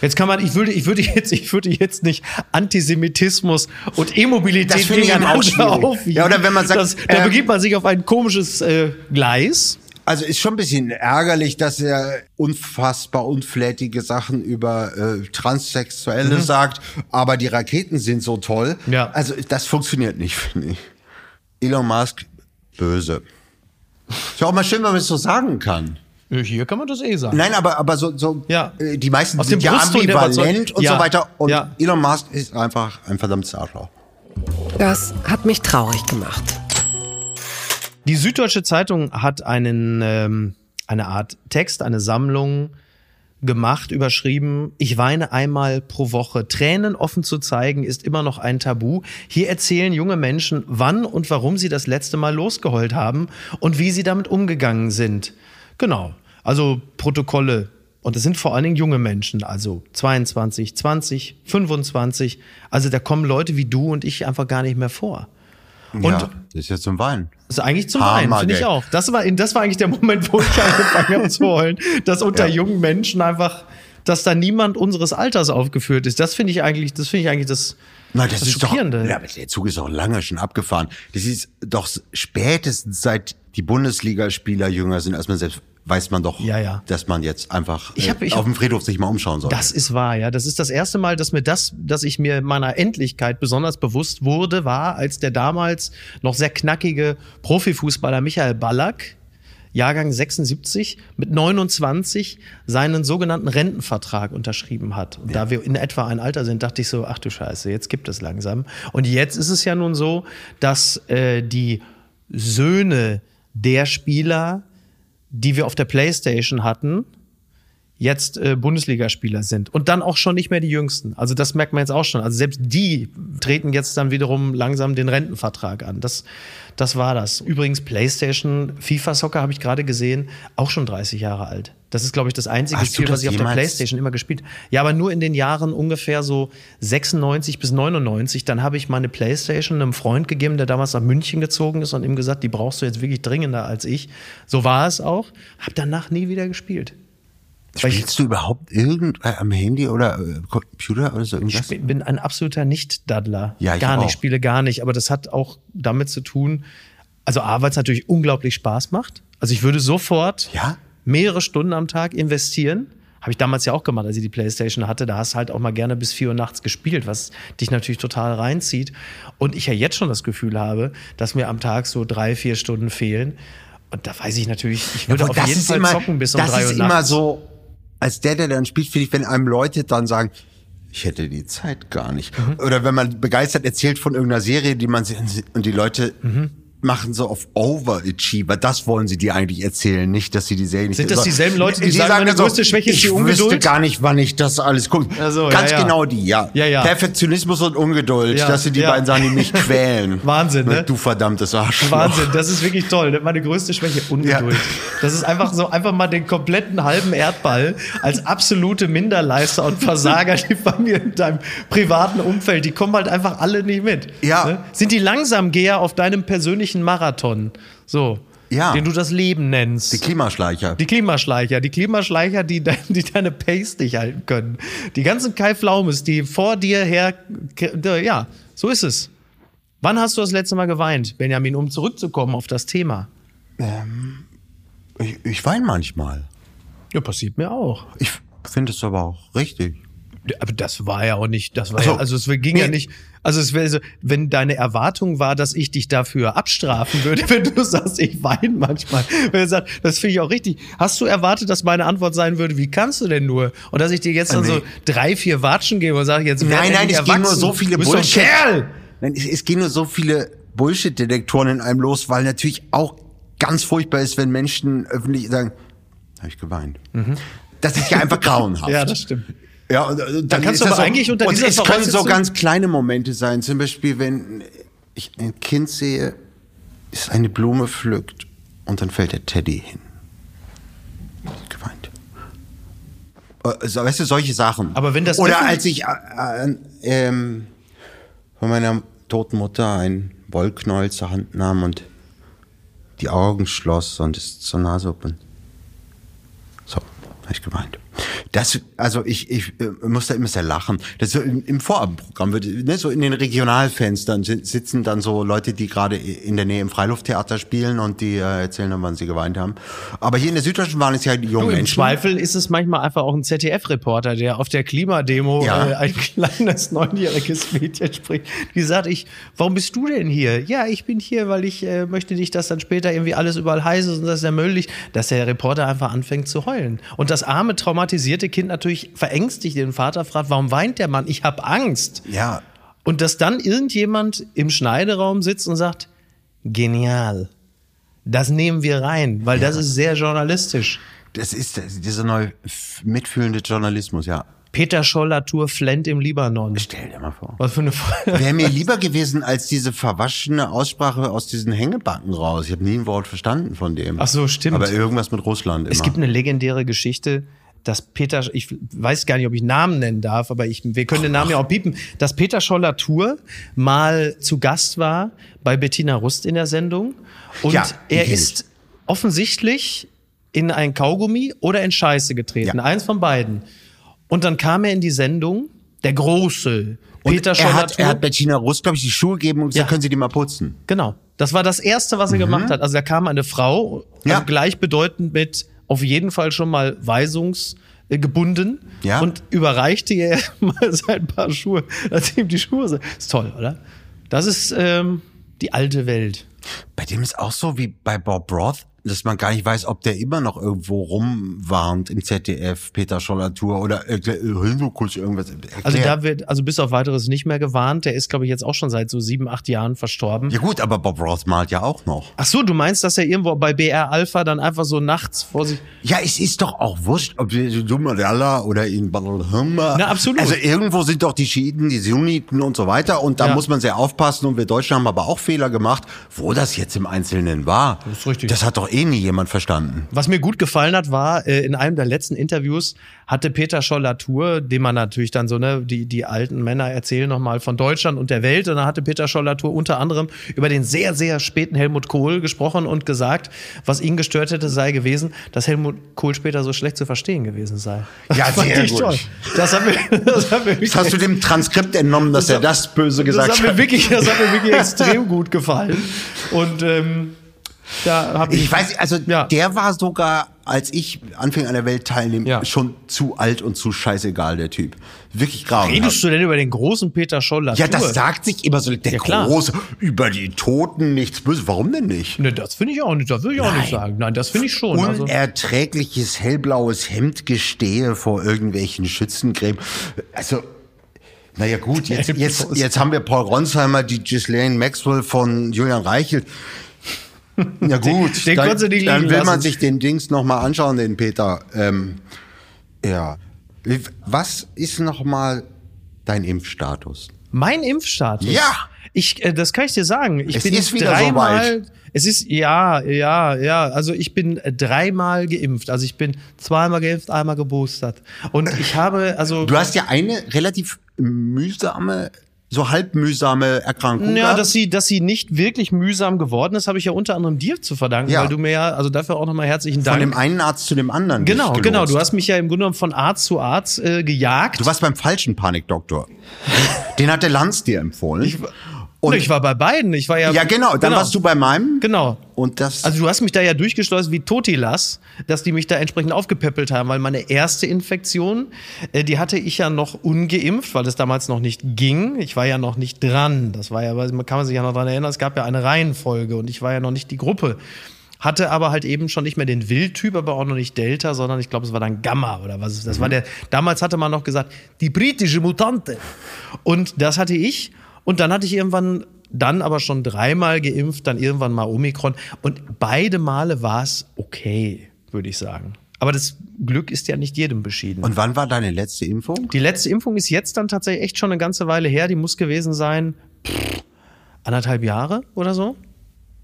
Jetzt kann man, ich würde, ich würde jetzt, ich würde jetzt nicht Antisemitismus und E-Mobilität gegeneinander aufwiegen. Ja, oder wenn man sagt, das, da äh, begibt man sich auf ein komisches äh, Gleis. Also ist schon ein bisschen ärgerlich, dass er unfassbar unflätige Sachen über äh, Transsexuelle sagt, aber die Raketen sind so toll. Mhm. Ja. Also das funktioniert nicht, finde ich. Elon Musk, böse. Ist ja auch mal schön, wenn man es so sagen kann. Hier kann man das eh sagen. Nein, aber, aber so, so Ja. äh, die meisten Aus sind dem ja ambivalent und Ja. so weiter. Und Ja. Elon Musk ist einfach ein verdammtes Arschloch. Das hat mich traurig gemacht. Die Süddeutsche Zeitung hat einen, ähm, eine Art Text, eine Sammlung gemacht, überschrieben, ich weine einmal pro Woche. Tränen offen zu zeigen ist immer noch ein Tabu. Hier erzählen junge Menschen, wann und warum sie das letzte Mal losgeheult haben und wie sie damit umgegangen sind. Genau. Also Protokolle. Und es sind vor allen Dingen junge Menschen, also 22, 20, 25. Also da kommen Leute wie du und ich einfach gar nicht mehr vor. Und ja, das ist jetzt zum Weinen. das ist eigentlich zum Hammer, Weinen, finde ich auch. Das war, das war eigentlich der Moment, wo ich angefangen habe zu heulen, dass unter Ja. jungen Menschen einfach, dass da niemand unseres Alters aufgeführt ist. Das finde ich eigentlich, das finde ich eigentlich das, Na, das, das ist Schockierende. doch, ja, aber der Zug ist doch lange schon abgefahren. Das ist doch spätestens seit die Bundesligaspieler jünger sind als man selbst, weiß man doch, Ja, ja. dass man jetzt einfach Ich hab- äh, ich auf dem Friedhof sich mal umschauen soll. Das ist wahr, ja. Das ist das erste Mal, dass mir das, dass ich mir meiner Endlichkeit besonders bewusst wurde, war, als der damals noch sehr knackige Profifußballer Michael Ballack, Jahrgang 76, mit 29 seinen sogenannten Rentenvertrag unterschrieben hat. Und da wir in etwa ein Alter sind, dachte ich so, ach du Scheiße, jetzt gibt es langsam. Und jetzt ist es ja nun so, dass äh, die Söhne der Spieler, die wir auf der Playstation hatten, jetzt äh, Bundesligaspieler sind und dann auch schon nicht mehr die Jüngsten. Also das merkt man jetzt auch schon. Also selbst die treten jetzt dann wiederum langsam den Rentenvertrag an. Das, das war das. Übrigens PlayStation, FIFA Soccer habe ich gerade gesehen, auch schon 30 Jahre alt. Das ist, glaube ich, das einzige Hast Spiel, das was ich auf der PlayStation immer gespielt. Ja, aber nur in den Jahren ungefähr so 96 bis 99. Dann habe ich meine PlayStation einem Freund gegeben, der damals nach München gezogen ist und ihm gesagt, die brauchst du jetzt wirklich dringender als ich. So war es auch. Hab danach nie wieder gespielt. Spielst du überhaupt irgend äh, am Handy oder äh, Computer oder so irgendwas? Ich bin ein absoluter Nicht-Daddler. Ja, ich gar nicht, auch. spiele gar nicht. Aber das hat auch damit zu tun, also A, weil es natürlich unglaublich Spaß macht. Also ich würde sofort Ja? Mehrere Stunden am Tag investieren. Habe ich damals ja auch gemacht, als ich die Playstation hatte. Da hast du halt auch mal gerne bis vier Uhr nachts gespielt, was dich natürlich total reinzieht. Und ich ja jetzt schon das Gefühl habe, dass mir am Tag so drei, vier Stunden fehlen. Und da weiß ich natürlich, ich würde Aber auf jeden Fall zocken bis um das drei ist Uhr immer nachts. so, als der, der dann spielt, finde ich, wenn einem Leute dann sagen, ich hätte die Zeit gar nicht. Mhm. Oder wenn man begeistert erzählt von irgendeiner Serie, die man sieht und die Leute Mhm. Machen so auf Overachiever. Das wollen sie dir eigentlich erzählen, nicht, dass sie die Serie nicht Sind das so- dieselben Leute, die Die sagen, meine so, größte Schwäche ist ich die Ungeduld? wüsste gar nicht, wann ich das alles gucke. Ach so, Ganz ja, ja. genau die, ja. Ja, ja. Perfektionismus und Ungeduld, Ja, das sind die beiden Sachen, die mich quälen. Wahnsinn, ne? Du verdammtes Arschloch. Wahnsinn, das ist wirklich toll. Meine größte Schwäche, Ungeduld. Das ist einfach so, einfach mal den kompletten halben Erdball als absolute Minderleister und Versager, die bei mir in deinem privaten Umfeld, die kommen halt einfach alle nicht mit. Ja. Ne? Sind die Langsamgeher auf deinem persönlichen Marathon? So. Ja. Den du das Leben nennst. Die Klimaschleicher. Die Klimaschleicher, die Klimaschleicher, die, de die deine Pace nicht halten können. Die ganzen Kai Flaumes, die vor dir her, ja, so ist es. Wann hast du das letzte Mal geweint, Benjamin, um zurückzukommen auf das Thema? ich, ich weine manchmal. Ja, passiert mir auch. Ich finde es aber auch richtig. Aber das war ja auch nicht, das war so. ja, also es ging ja Nee. nicht, also es wäre so, wenn deine Erwartung war, dass ich dich dafür abstrafen würde, wenn du sagst, ich weine manchmal. Wenn du sagst, das finde ich auch richtig. Hast du erwartet, dass meine Antwort sein würde, wie kannst du denn nur? Und dass ich dir jetzt dann Nee. so drei, vier Watschen gebe und sage, jetzt Nein, nein, es gehen nur so viele Bullshit. Kerl! Nein, es, es gehen nur so viele Bullshit-Detektoren in einem los, weil natürlich auch ganz furchtbar ist, wenn Menschen öffentlich sagen, habe ich geweint. Das ist ja einfach grauenhaft. Mhm. Ja, das stimmt. Ja, und, und dann kannst ist du das aber eigentlich unter und dieser es können so ganz kleine Momente sein. Zum Beispiel, wenn ich ein Kind sehe, es eine Blume pflückt und dann fällt der Teddy hin. Geweint. Äh, So, weißt du, solche Sachen. Aber wenn das Oder als ich äh, äh, ähm, von meiner toten Mutter ein Wollknäuel zur Hand nahm und die Augen schloss und es zur Nase hob. So, habe ich geweint. Das, also ich, ich äh, muss da immer sehr lachen. Das so im, im Vorabendprogramm wird, ne, so in den Regionalfenstern si- sitzen dann so Leute, die gerade in der Nähe im Freilufttheater spielen und die äh, erzählen dann, wann sie geweint haben. Aber hier in der Süddeutschen waren es ja jungen Du, Im Menschen. Zweifel ist es manchmal einfach auch ein ZDF-Reporter, der auf der Klimademo Ja. äh, ein kleines neunjähriges Mädchen spricht. Die sagt, ich, warum bist du denn hier? Ja, ich bin hier, weil ich äh, möchte nicht, dass dann später irgendwie alles überall heiß ist und das ist ja Müll dass der Reporter einfach anfängt zu heulen. Und das arme, traumatisierte Kind natürlich verängstigt den Vater, fragt, warum weint der Mann? Ich habe Angst. Ja, Und dass dann irgendjemand im Schneideraum sitzt und sagt, genial. Das nehmen wir rein, weil das ist sehr journalistisch. das ist das- dieser neue mitfühlende Journalismus, ja. Peter Scholler-Tour flennt im Libanon. Stell dir mal vor. Was für eine Wäre mir lieber gewesen als diese verwaschene Aussprache aus diesen Hängebacken raus. Ich habe nie ein Wort verstanden von dem. Ach so, stimmt. Aber irgendwas mit Russland immer. Es gibt eine legendäre Geschichte, dass Peter, ich weiß gar nicht, ob ich Namen nennen darf, aber ich, wir können den Namen ja auch piepen, dass Peter Scholler-Tour mal zu Gast war bei Bettina Rust in der Sendung und Ja, er ist offensichtlich in ein Kaugummi oder in Scheiße getreten, Ja. eins von beiden. Und dann kam er in die Sendung, der große Und Peter er hat, er hat Bettina Rust, glaube ich, die Schuhe gegeben und gesagt, Ja. können Sie die mal putzen? Genau. Das war das Erste, was er gemacht hat. Also da kam eine Frau, also Ja. gleichbedeutend mit auf jeden Fall schon mal weisungsgebunden Ja. und überreichte ihr mal sein paar Schuhe, dass ihm die Schuhe sind. Ist toll, oder? Das ist ähm, die alte Welt. Bei dem ist auch so wie bei Bob Roth, dass man gar nicht weiß, ob der immer noch irgendwo rumwarnt im ZDF, Peter Scholler Tour oder äh, nur kurz irgendwas. Erklär. Also da wird, also bis auf weiteres nicht mehr gewarnt. Der ist, glaube ich, jetzt auch schon seit so sieben, acht Jahren verstorben. ja gut, aber Bob Roth malt ja auch noch. Ach so, du meinst, dass er irgendwo bei BR Alpha dann einfach so nachts vor sich Ja, es ist doch auch wurscht, ob wir Dumadella oder in Badalhumma. Na, absolut. Also irgendwo sind doch die Schiiten, die Sunniten und so weiter. Und da Ja. muss man sehr aufpassen. Und wir Deutschen haben aber auch Fehler gemacht. Wo das jetzt im Einzelnen war, Das ist richtig. das hat doch eh nie jemand verstanden. Was mir gut gefallen hat, war, äh, in einem der letzten Interviews hatte Peter Scholler-Tour, dem man natürlich dann so, ne, die, die alten Männer erzählen nochmal von Deutschland und der Welt. Und da hatte Peter Scholler-Tour unter anderem über den sehr, sehr späten Helmut Kohl gesprochen und gesagt, was ihn gestört hätte, sei gewesen, dass Helmut Kohl später so schlecht zu verstehen gewesen sei. Ja, Das sehr gut. toll. Das hat mir, das hat mir Das hast du dem Transkript entnommen, dass er das böse das gesagt hat mir hat. wirklich, das hat mir wirklich extrem gut gefallen. Und ähm, da habe ich, Ich weiß, also Ja. der war sogar, als ich Anfang an der Welt teilnehme, Ja. schon zu alt und zu scheißegal, der Typ. Wirklich grauenhaft. Redest du denn über den großen Peter Scholler? Ja, das sagt sich immer so, der Ja. Große, über die Toten nichts Böses. Warum denn nicht? Ne, das finde ich auch nicht. Das will ich auch nicht sagen. Nein, das finde ich schon. Also, Unerträgliches hellblaues Hemdgestehe vor irgendwelchen Schützengräben. Also, naja gut, jetzt, jetzt, jetzt haben wir Paul Ronsheimer, die Ghislaine Maxwell von Julian Reichelt. Ja gut, den dann, konntest du nicht dann will man lassen. sich den Dings nochmal anschauen, den Peter. Ähm, ja. Was ist nochmal dein Impfstatus? Mein Impfstatus. Ja! Ich, äh, das kann ich dir sagen. Ich Es bin ist wieder dreimal. soweit. Es ist ja, ja, ja. Also ich bin äh, dreimal geimpft. Also ich bin zweimal geimpft, einmal geboostert. Und ich habe also. Du hast ja eine relativ mühsame, so halb mühsame Erkrankung. ja, gehabt. dass sie, dass sie nicht wirklich mühsam geworden ist, habe ich ja unter anderem dir zu verdanken, Ja. weil du mir ja, also dafür auch nochmal herzlichen Von Dank. dem einen Arzt zu dem anderen. genau, genau. Du hast mich ja im Grunde genommen von Arzt zu Arzt äh, gejagt. Du warst beim falschen Panikdoktor. Den hat der Lanz dir empfohlen. ich, und ich war bei beiden. Ich war ja. ja, genau. Dann warst du bei meinem. Genau. Und das. Also du hast mich da ja durchgeschleust wie Totilas, dass die mich da entsprechend aufgepäppelt haben, weil meine erste Infektion, äh, die hatte ich ja noch ungeimpft, weil es damals noch nicht ging. Ich war ja noch nicht dran. Das war ja, man kann man sich ja noch dran erinnern, es gab ja eine Reihenfolge und ich war ja noch nicht die Gruppe. Hatte aber halt eben schon nicht mehr den Wildtyp, aber auch noch nicht Delta, sondern ich glaube, es war dann Gamma oder was. Das war der. Damals hatte man noch gesagt, die britische Mutante. Und das hatte ich. Und dann hatte ich irgendwann, dann aber schon dreimal geimpft, dann irgendwann mal Omikron. Und beide Male war es okay, würde ich sagen. Aber das Glück ist ja nicht jedem beschieden. und wann war deine letzte Impfung? Die letzte Impfung ist jetzt dann tatsächlich echt schon eine ganze Weile her. Die muss gewesen sein pff, anderthalb Jahre oder so.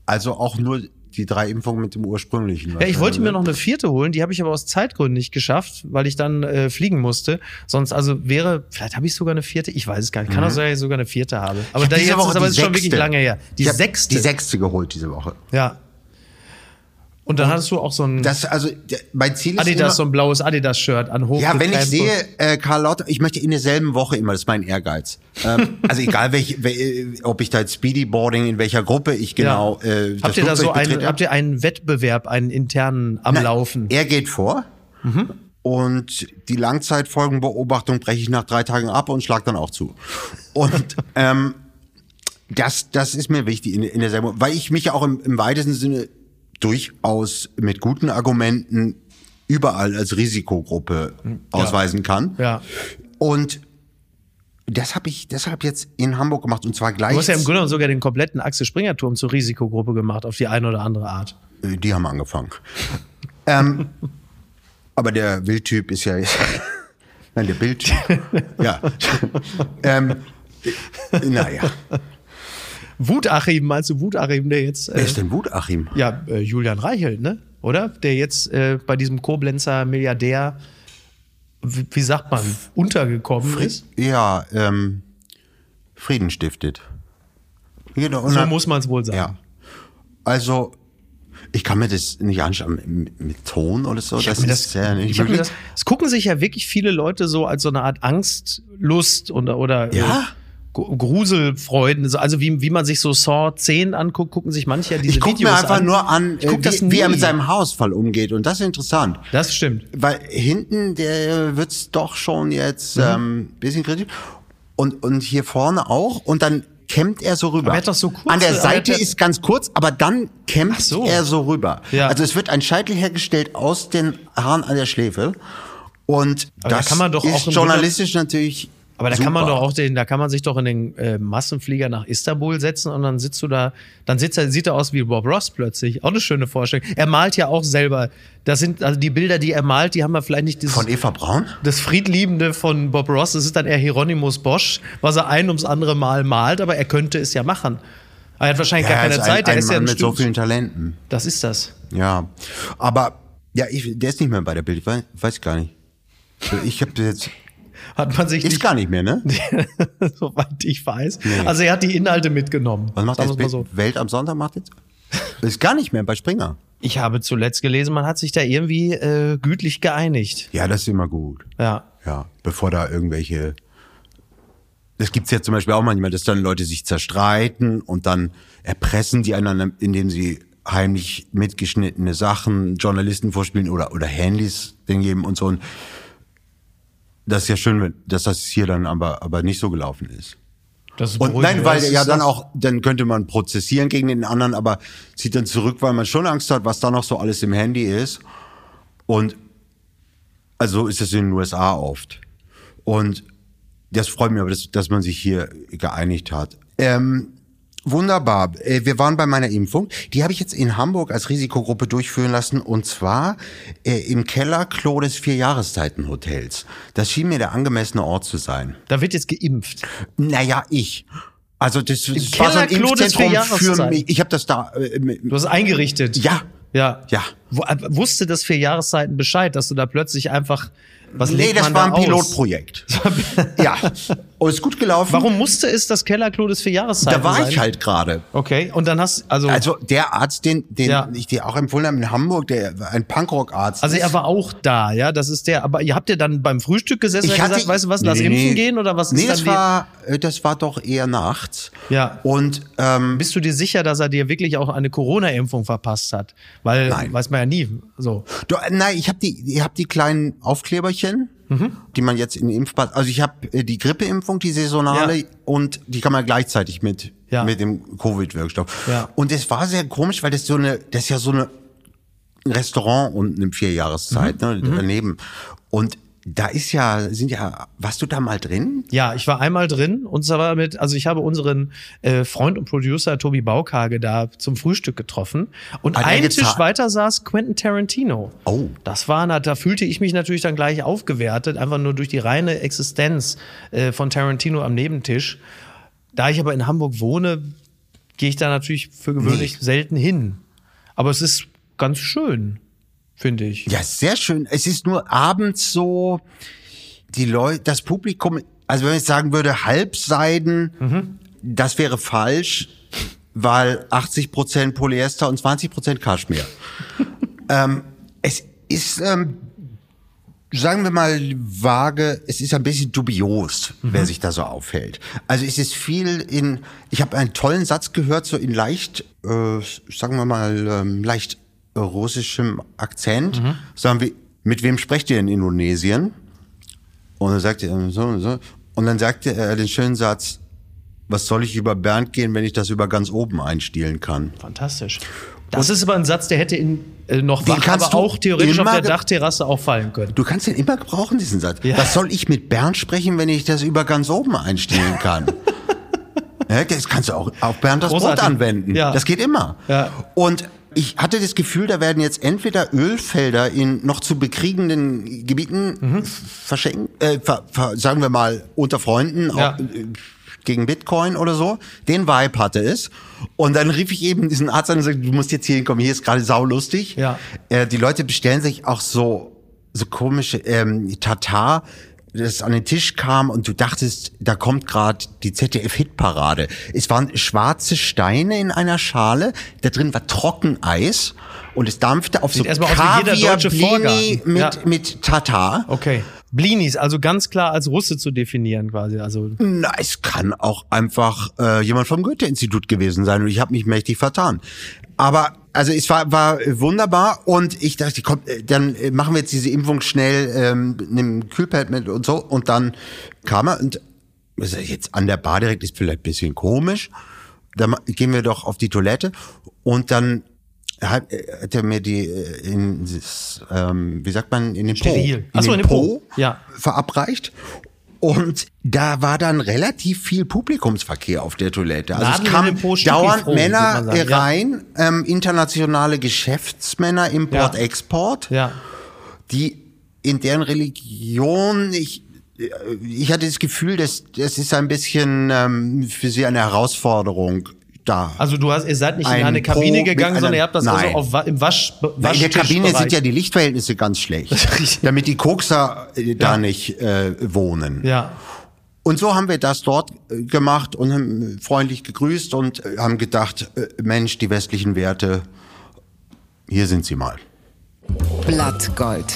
Also auch nur die drei Impfungen mit dem ursprünglichen. Ja, ich wollte mir noch eine vierte holen, die habe ich aber aus Zeitgründen nicht geschafft, weil ich dann äh, fliegen musste. Sonst also wäre, vielleicht habe ich sogar eine vierte, ich weiß es gar nicht. Kann auch sein, dass ich sogar eine vierte habe. Aber Mhm. Hab da jetzt ist aber ist schon wirklich lange her. Die hab sechste. Die sechste geholt diese Woche. Ja. Und dann hattest du auch so ein Das, also, mein Ziel ist Adidas, so immer, ein blaues Adidas-Shirt an hoch. ja, wenn ich sehe, äh, Karl Lauter, ich möchte in derselben Woche immer, das ist mein Ehrgeiz. Ähm, also egal, welch, wel- ob ich da jetzt Speedyboarding, in welcher Gruppe ich genau äh, das habt ihr da so einen, habt ihr einen Wettbewerb, einen internen am Nein, Laufen? Er geht vor. Mhm. Und die Langzeitfolgenbeobachtung breche ich nach drei Tagen ab und schlag dann auch zu. Und ähm, das, das ist mir wichtig in, in derselben, weil ich mich ja auch im, im weitesten Sinne durchaus mit guten Argumenten überall als Risikogruppe ausweisen kann. Ja. Und das habe ich deshalb jetzt in Hamburg gemacht und zwar gleich. Du hast ja im Grunde genommen sogar den kompletten Axel Springer Turm zur Risikogruppe gemacht, auf die eine oder andere Art. Äh, Die haben angefangen. ähm, aber der Wildtyp ist ja. Nein, der Bildtyp. ja. ähm, äh, naja. Wutachim, meinst du Wutachim, der jetzt. Wer Äh, ist denn Wutachim? ja, äh, Julian Reichelt, ne? Oder? Der jetzt äh, bei diesem Koblenzer Milliardär, wie, wie sagt man, untergekommen ist. Ja, ähm, Frieden stiftet. Genau, und So muss man es wohl sagen. Ja. Also, ich kann mir das nicht anschauen mit, mit Ton oder so. Das ist ja nicht möglich. das, es gucken sich ja wirklich viele Leute so als so eine Art Angstlust oder, oder Ja? äh, Gruselfreuden. So, Also wie, wie man sich so Saw 10 anguckt, gucken sich manche ja diese ich gucke Videos mir einfach an. nur an, Ich guck das wie, wie er mit seinem Hausfall umgeht. Und das ist interessant. Das stimmt. Weil hinten, der wird's doch schon jetzt Mhm. ähm, bisschen kritisch. Und, und hier vorne auch. Und dann kämmt er so rüber. Er so kurze- An der er Seite ist ganz kurz, aber dann kämmt so. er so rüber. Ja. Also es wird ein Scheitel hergestellt aus den Haaren an der Schläfe. Und Aber da das kann man doch auch ist im journalistisch natürlich Aber da super. kann man doch auch den, da kann man sich doch in den äh, Massenflieger nach Istanbul setzen und dann sitzt du da, dann sitzt er, sieht er aus wie Bob Ross plötzlich. Auch eine schöne Vorstellung. Er malt ja auch selber. Das sind also die Bilder, die er malt, die haben wir vielleicht nicht dieses, Von Eva Braun? das Friedliebende von Bob Ross. Das ist dann eher Hieronymus Bosch, was er ein ums andere Mal malt, aber er könnte es ja machen. Er hat wahrscheinlich gar keine ist Zeit. Ein, er ein ist ja Mann ein mit so Stück- vielen Talenten. Das ist das. Ja. Aber ja, ich, der ist nicht mehr bei der Bild. Weiß, weiß gar nicht. Ich habe jetzt. Hat man sich Ist nicht, gar nicht mehr, ne? soweit ich weiß. Also er hat die Inhalte mitgenommen. Was macht jetzt Bild? Welt am Sonntag macht jetzt? Ist gar nicht mehr bei Springer. Ich habe zuletzt gelesen, man hat sich da irgendwie äh, gütlich geeinigt. Ja, das ist immer gut. Ja. Ja, bevor da irgendwelche. Das gibt's ja zum Beispiel auch manchmal, dass dann Leute sich zerstreiten und dann erpressen die einander, indem sie heimlich mitgeschnittene Sachen Journalisten vorspielen oder, oder Handys denen geben und so. Und das ist ja schön, wenn- dass das hier dann aber, aber nicht so gelaufen ist. Das ist Und nein, weil Das ja dann auch, dann könnte man prozessieren gegen den anderen, aber zieht dann zurück, weil man schon Angst hat, was da noch so alles im Handy ist. Und also ist es in den USA oft. Und das freut mich aber, dass, dass man sich hier geeinigt hat. Ähm, Wunderbar. Äh, Wir waren bei meiner Impfung. Die habe ich jetzt in Hamburg als Risikogruppe durchführen lassen und zwar äh, im Kellerklo des Vierjahreszeitenhotels. Das schien mir der angemessene Ort zu sein. Da wird jetzt geimpft. Naja, ich. Also das, das war so ein Impfzentrum für mich. Ich habe das da. Äh, mit- Du hast eingerichtet. ja, Ja. ja. Äh, Wusste das vier Jahreszeiten Bescheid, dass du da plötzlich einfach was Nee, das war ein aus? Pilotprojekt. ja. Und ist gut gelaufen. Warum musste es das Kellerklo des vier Jahreszeiten Da war sein? ich halt gerade. Okay, und dann hast also also, der Arzt, den, den Ja. ich dir auch empfohlen habe in Hamburg, der ein Punkrock-Arzt. also ist. er war auch da, ja, das ist der, aber ihr habt ihr dann beim Frühstück gesessen und gesagt, weißt du was, lass Nee, impfen nee. gehen oder was Nee, ist das dann war, äh, das war doch eher nachts. Ja. Und ähm, Bist du dir sicher, dass er dir wirklich auch eine Corona-Impfung verpasst hat? Weil Nein. weiß man ja nie. So. du, nein, ich habe die, ich habe die kleinen Aufkleberchen, Mhm. die man jetzt in den Impfpass. Also ich habe äh, die Grippeimpfung, die saisonale, Ja. und die kann man gleichzeitig mit Ja. mit dem Covid-Wirkstoff. Ja. Und es war sehr komisch, weil das so eine, das ist ja so eine ein Restaurant unten im Vierjahreszeit Mhm. ne, daneben. Und da ist ja, sind ja, warst du da mal drin? Ja, ich war einmal drin und zwar mit, also ich habe unseren äh, Freund und Producer Tobi Baukage da zum Frühstück getroffen und er einen? Tisch weiter saß Quentin Tarantino. Oh. Das war, da fühlte ich mich natürlich dann gleich aufgewertet, einfach nur durch die reine Existenz äh, von Tarantino am Nebentisch. Da ich aber in Hamburg wohne, gehe ich da natürlich für gewöhnlich selten hin. Aber es ist ganz schön, finde ich. Ja, sehr schön. Es ist nur abends so, die Leute, das Publikum, also wenn ich sagen würde, Halbseiden, das wäre falsch, weil 80 Prozent Polyester und 20 Prozent Kaschmir. ähm, es ist, ähm, sagen wir mal vage, es ist ein bisschen dubios, wer sich da so aufhält. Also es ist viel in, ich habe einen tollen Satz gehört, so in leicht, äh, sagen wir mal, ähm, leicht russischem Akzent. Sagen wir, mit wem sprecht ihr in Indonesien? Und dann sagte er so und so. Und dann sagte er den schönen Satz, was soll ich über Bernd gehen, wenn ich das über ganz oben einstielen kann? Fantastisch. Das ist aber ein Satz, der hätte in, äh, noch wach, aber auch theoretisch auf der Dachterrasse auch fallen können. Du kannst den immer gebrauchen, diesen Satz. Ja. Was soll ich mit Bernd sprechen, wenn ich das über ganz oben einstellen kann? ja, das kannst du auch auf Bernd das Großartig. Brot anwenden. Ja. Das geht immer. Ja. Und ich hatte das Gefühl, da werden jetzt entweder Ölfelder in noch zu bekriegenden Gebieten Mhm. verschenkt, äh, ver, ver, sagen wir mal unter Freunden, Ja. auch, äh, gegen Bitcoin oder so. Den Vibe hatte es. Und dann rief ich eben diesen Arzt an und sagte, du musst jetzt hier hinkommen, hier ist gerade saulustig. Ja. Äh, die Leute bestellen sich auch so, so komische ähm, Tatar, das an den Tisch kam und du dachtest, da kommt gerade die ZDF-Hitparade. Es waren schwarze Steine in einer Schale, da drin war Trockeneis und es dampfte auf Sieht so Kaviar Blini mit, Ja. mit Tatar. Okay. Blinis, also ganz klar als Russe zu definieren quasi. Also Na, es kann auch einfach äh, jemand vom Goethe-Institut gewesen sein und ich habe mich mächtig vertan. Aber also es war war wunderbar und ich dachte, komm, äh, dann machen wir jetzt diese Impfung schnell, ähm, nimm Kühlpad mit und so und dann kam er und also jetzt an der Bar direkt ist vielleicht ein bisschen komisch. Dann gehen wir doch auf die Toilette und dann hat, äh, hat er mir die äh, in das, ähm, wie sagt man in den Po, Steril. in, Ach so, den in den Po, Po. Ja. verabreicht. Und da war dann relativ viel Publikumsverkehr auf der Toilette. Also Laden es kamen dauernd froh, Männer sagen, ja. rein, ähm, internationale Geschäftsmänner, Import, Ja. Export, ja. die in deren Religion ich äh, ich hatte das Gefühl, dass das ist ein bisschen ähm, für sie eine Herausforderung da. Also du hast, ihr seid nicht in Ein eine Kabine mit gegangen, sondern ihr habt das Nein. also auf, im Wasch, Na, in der. Kabine sind ja die Lichtverhältnisse ganz schlecht, Richtig. damit die Kokser äh, da Ja. nicht äh, wohnen. Ja. Und so haben wir das dort äh, gemacht und haben freundlich gegrüßt und äh, haben gedacht, äh, Mensch, die westlichen Werte, hier sind sie mal. Blattgold.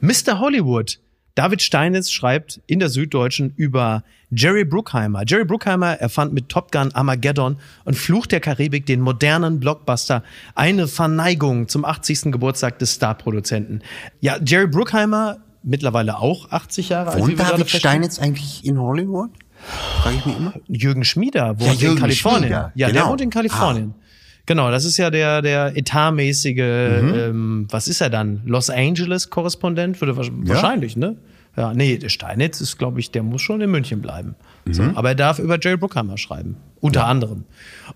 Mr. Hollywood. David Steinitz schreibt in der Süddeutschen über Jerry Bruckheimer. Jerry Bruckheimer erfand mit Top Gun Armageddon und Fluch der Karibik den modernen Blockbuster. Eine Verneigung zum 80. Geburtstag des Starproduzenten. Ja, Jerry Bruckheimer, mittlerweile auch 80 Jahre alt. Wohnt David. Steinitz eigentlich in Hollywood? Frage ich mich immer. Jürgen Schmieder wohnt Ja, in Kalifornien. Schmieder, Ja, der genau. wohnt in Kalifornien. Genau, das ist ja der, der etatmäßige, Mhm. ähm, was ist er dann? Los Angeles-Korrespondent? Würde wahrscheinlich, ne? Ja, nee, der Steinitz ist, glaube ich, der muss schon in München bleiben. So, Mhm. aber er darf über Jerry Bruckheimer schreiben. Unter anderem.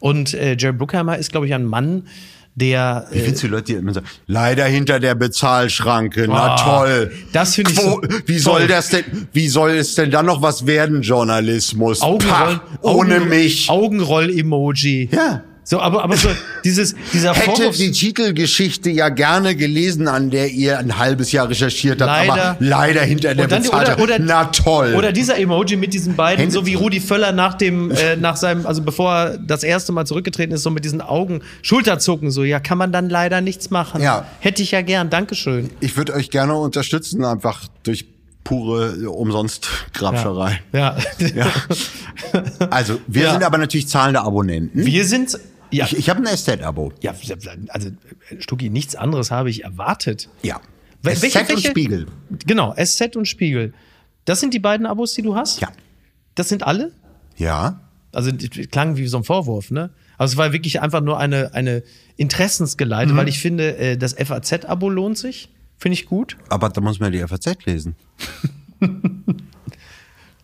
Und äh, Jerry Bruckheimer ist, glaube ich, ein Mann, der. Ich finde die Leute, die immer sagen, leider hinter der Bezahlschranke, na Ah, toll. das finde ich so Wie toll. soll das denn, wie soll es denn dann noch was werden, Journalismus? Augenroll, Pah, ohne mich. Augenroll-Emoji. Ja. So, aber, aber so dieses, dieser Hätte Vorwurf. die Titelgeschichte ja gerne gelesen, an der ihr ein halbes Jahr recherchiert habt, Leider. aber leider hinter der dann oder- oder- na toll. Oder dieser Emoji mit diesen beiden, Hände so wie. Rudi Völler nach dem, äh, nach seinem, also bevor er das erste Mal zurückgetreten ist, so mit diesen Augen, Schulterzucken, so, ja, kann man dann leider nichts machen. Ja. Hätte ich ja gern, Dankeschön. ich würde euch gerne unterstützen, einfach durch pure umsonst Grabscherei. Ja. Ja. Also, wir Ja. sind aber natürlich zahlende Abonnenten. Wir sind, ja, Ich, ich habe ein Estate-Abo. ja, also, Stucki, nichts anderes habe ich erwartet. Ja. Wel- SZ welche- und Spiegel. Genau, SZ und Spiegel. Das sind die beiden Abos, die du hast? Ja. Das sind alle? Ja. Also klang wie so ein Vorwurf, ne? Also es war wirklich einfach nur eine, eine Interessensgeleite, weil ich finde, äh, das FAZ-Abo lohnt sich. Finde ich gut. Aber da muss man die FAZ lesen.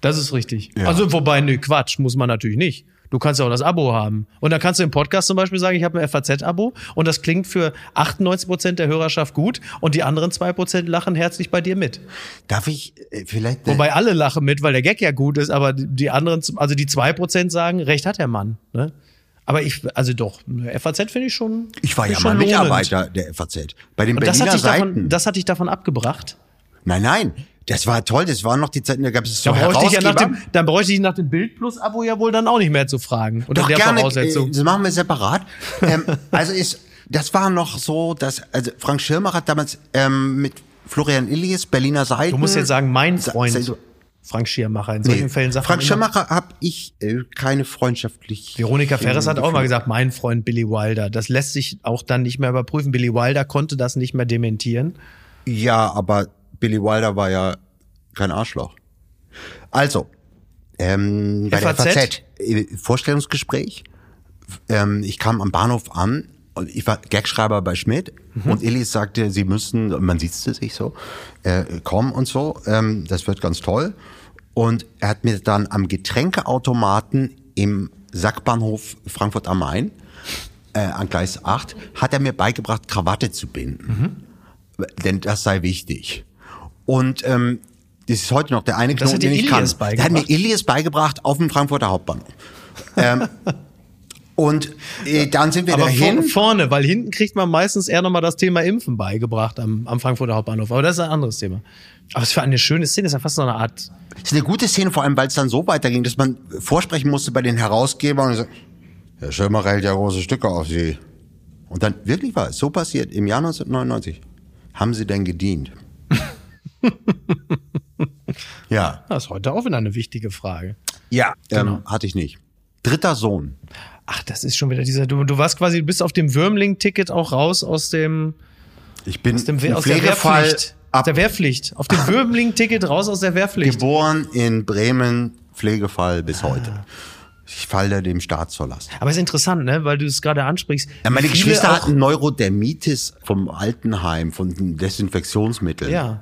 Das ist richtig. Ja. Also wobei, nö, Quatsch, muss man natürlich nicht. Du kannst ja auch das Abo haben. Und dann kannst du im Podcast zum Beispiel sagen, ich habe ein FAZ-Abo und das klingt für 98 Prozent der Hörerschaft gut und die anderen zwei Prozent lachen herzlich bei dir mit. Darf ich äh, vielleicht. äh, Wobei alle lachen mit, weil der Gag ja gut ist, aber die anderen, also die zwei Prozent sagen, recht hat der Mann. Ne? Aber ich, also doch, FAZ finde ich schon. ich war ja mal. Mitarbeiter der FAZ. Bei den Und das Berliner Seiten. davon, das hat dich davon abgebracht. nein, nein. Das war toll. Das waren noch die Zeiten, da gab es so Da bräuchte ich ja nach dem, dann bräuchte ich nach dem Bild Plus Abo ja wohl dann auch nicht mehr zu fragen. Unter Doch der gerne, Voraussetzung. äh, das machen wir separat. ähm, also ist, das war noch so, dass also Frank Schirmer hat damals ähm, mit Florian Illies, Berliner Seiten. du musst jetzt sagen, mein Freund sa- Frank Schiermacher. In solchen Nee, Fällen sagt Frank Schirmacher habe ich äh, keine freundschaftlich. Veronika Ferres hat auch mal gesagt, mein Freund Billy Wilder. Das lässt sich auch dann nicht mehr überprüfen. Billy Wilder konnte das nicht mehr dementieren. Ja, aber Billy Wilder war ja kein Arschloch. Also, ähm, bei FAZ? der FAZ, äh, Vorstellungsgespräch. Ähm, ich kam am Bahnhof an und ich war Gagschreiber bei Schmidt und Elis sagte, sie müssen, man sieht es sich so, äh, kommen und so, ähm, das wird ganz toll. Und er hat mir dann am Getränkeautomaten im Sackbahnhof Frankfurt am Main, äh, an Gleis 8, hat er mir beigebracht, Krawatte zu binden. Denn das sei wichtig. Und ähm, das ist heute noch der eine Knoten, den ich kann. Der hat mir? Ilias beigebracht auf dem Frankfurter Hauptbahnhof. ähm, und äh, dann sind wir Aber dahin. vor, vorne, weil hinten kriegt man meistens eher nochmal das Thema Impfen beigebracht am, am Frankfurter Hauptbahnhof. Aber das ist ein anderes Thema. Aber es für eine schöne Szene, das ist ja fast so eine Art. Das ist eine gute Szene, vor allem, weil es dann so weiterging, dass man vorsprechen musste bei den Herausgebern und so, Herr Schirmer hält ja große Stücke auf Sie. Und dann, wirklich war es so passiert, im Jahr 1999. Haben Sie denn gedient? ja. Das ist heute auch wieder eine wichtige Frage. Ja. Genau. Ähm, hatte ich nicht. Dritter Sohn. Ach, das ist schon wieder dieser. Du, du warst quasi, du bist auf dem Würmling-Ticket auch raus aus dem, Ich bin aus dem aus der Wehrpflicht. Aus ab der Wehrpflicht. Auf dem Würmling-Ticket raus aus der Wehrpflicht. geboren in Bremen, Pflegefall bis Ah. heute. Ich falle dem Staat zur Last. Aber es ist interessant, ne, weil du es gerade ansprichst. Ja, meine Geschwister hatten Neurodermitis vom Altenheim, von Desinfektionsmitteln. Ja.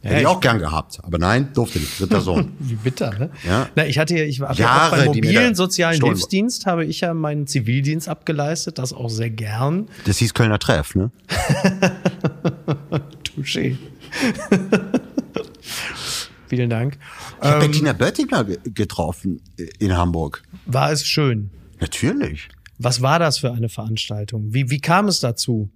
Hätte Ja, ich auch gern gehabt, aber nein, durfte nicht. Dritter Sohn. Wie bitter, ne? Ja. Na, ich hatte ja, ich war ja Jahre, beim mobilen sozialen gestohlen Hilfsdienst habe ich ja meinen Zivildienst abgeleistet, das auch sehr gern. Das hieß Kölner Treff, ne? Touché. Vielen Dank. Ich habe Ähm, Bettina Böttinger ge- getroffen äh, in Hamburg. war es schön. Natürlich. Was war das für eine Veranstaltung? Wie, wie kam es dazu?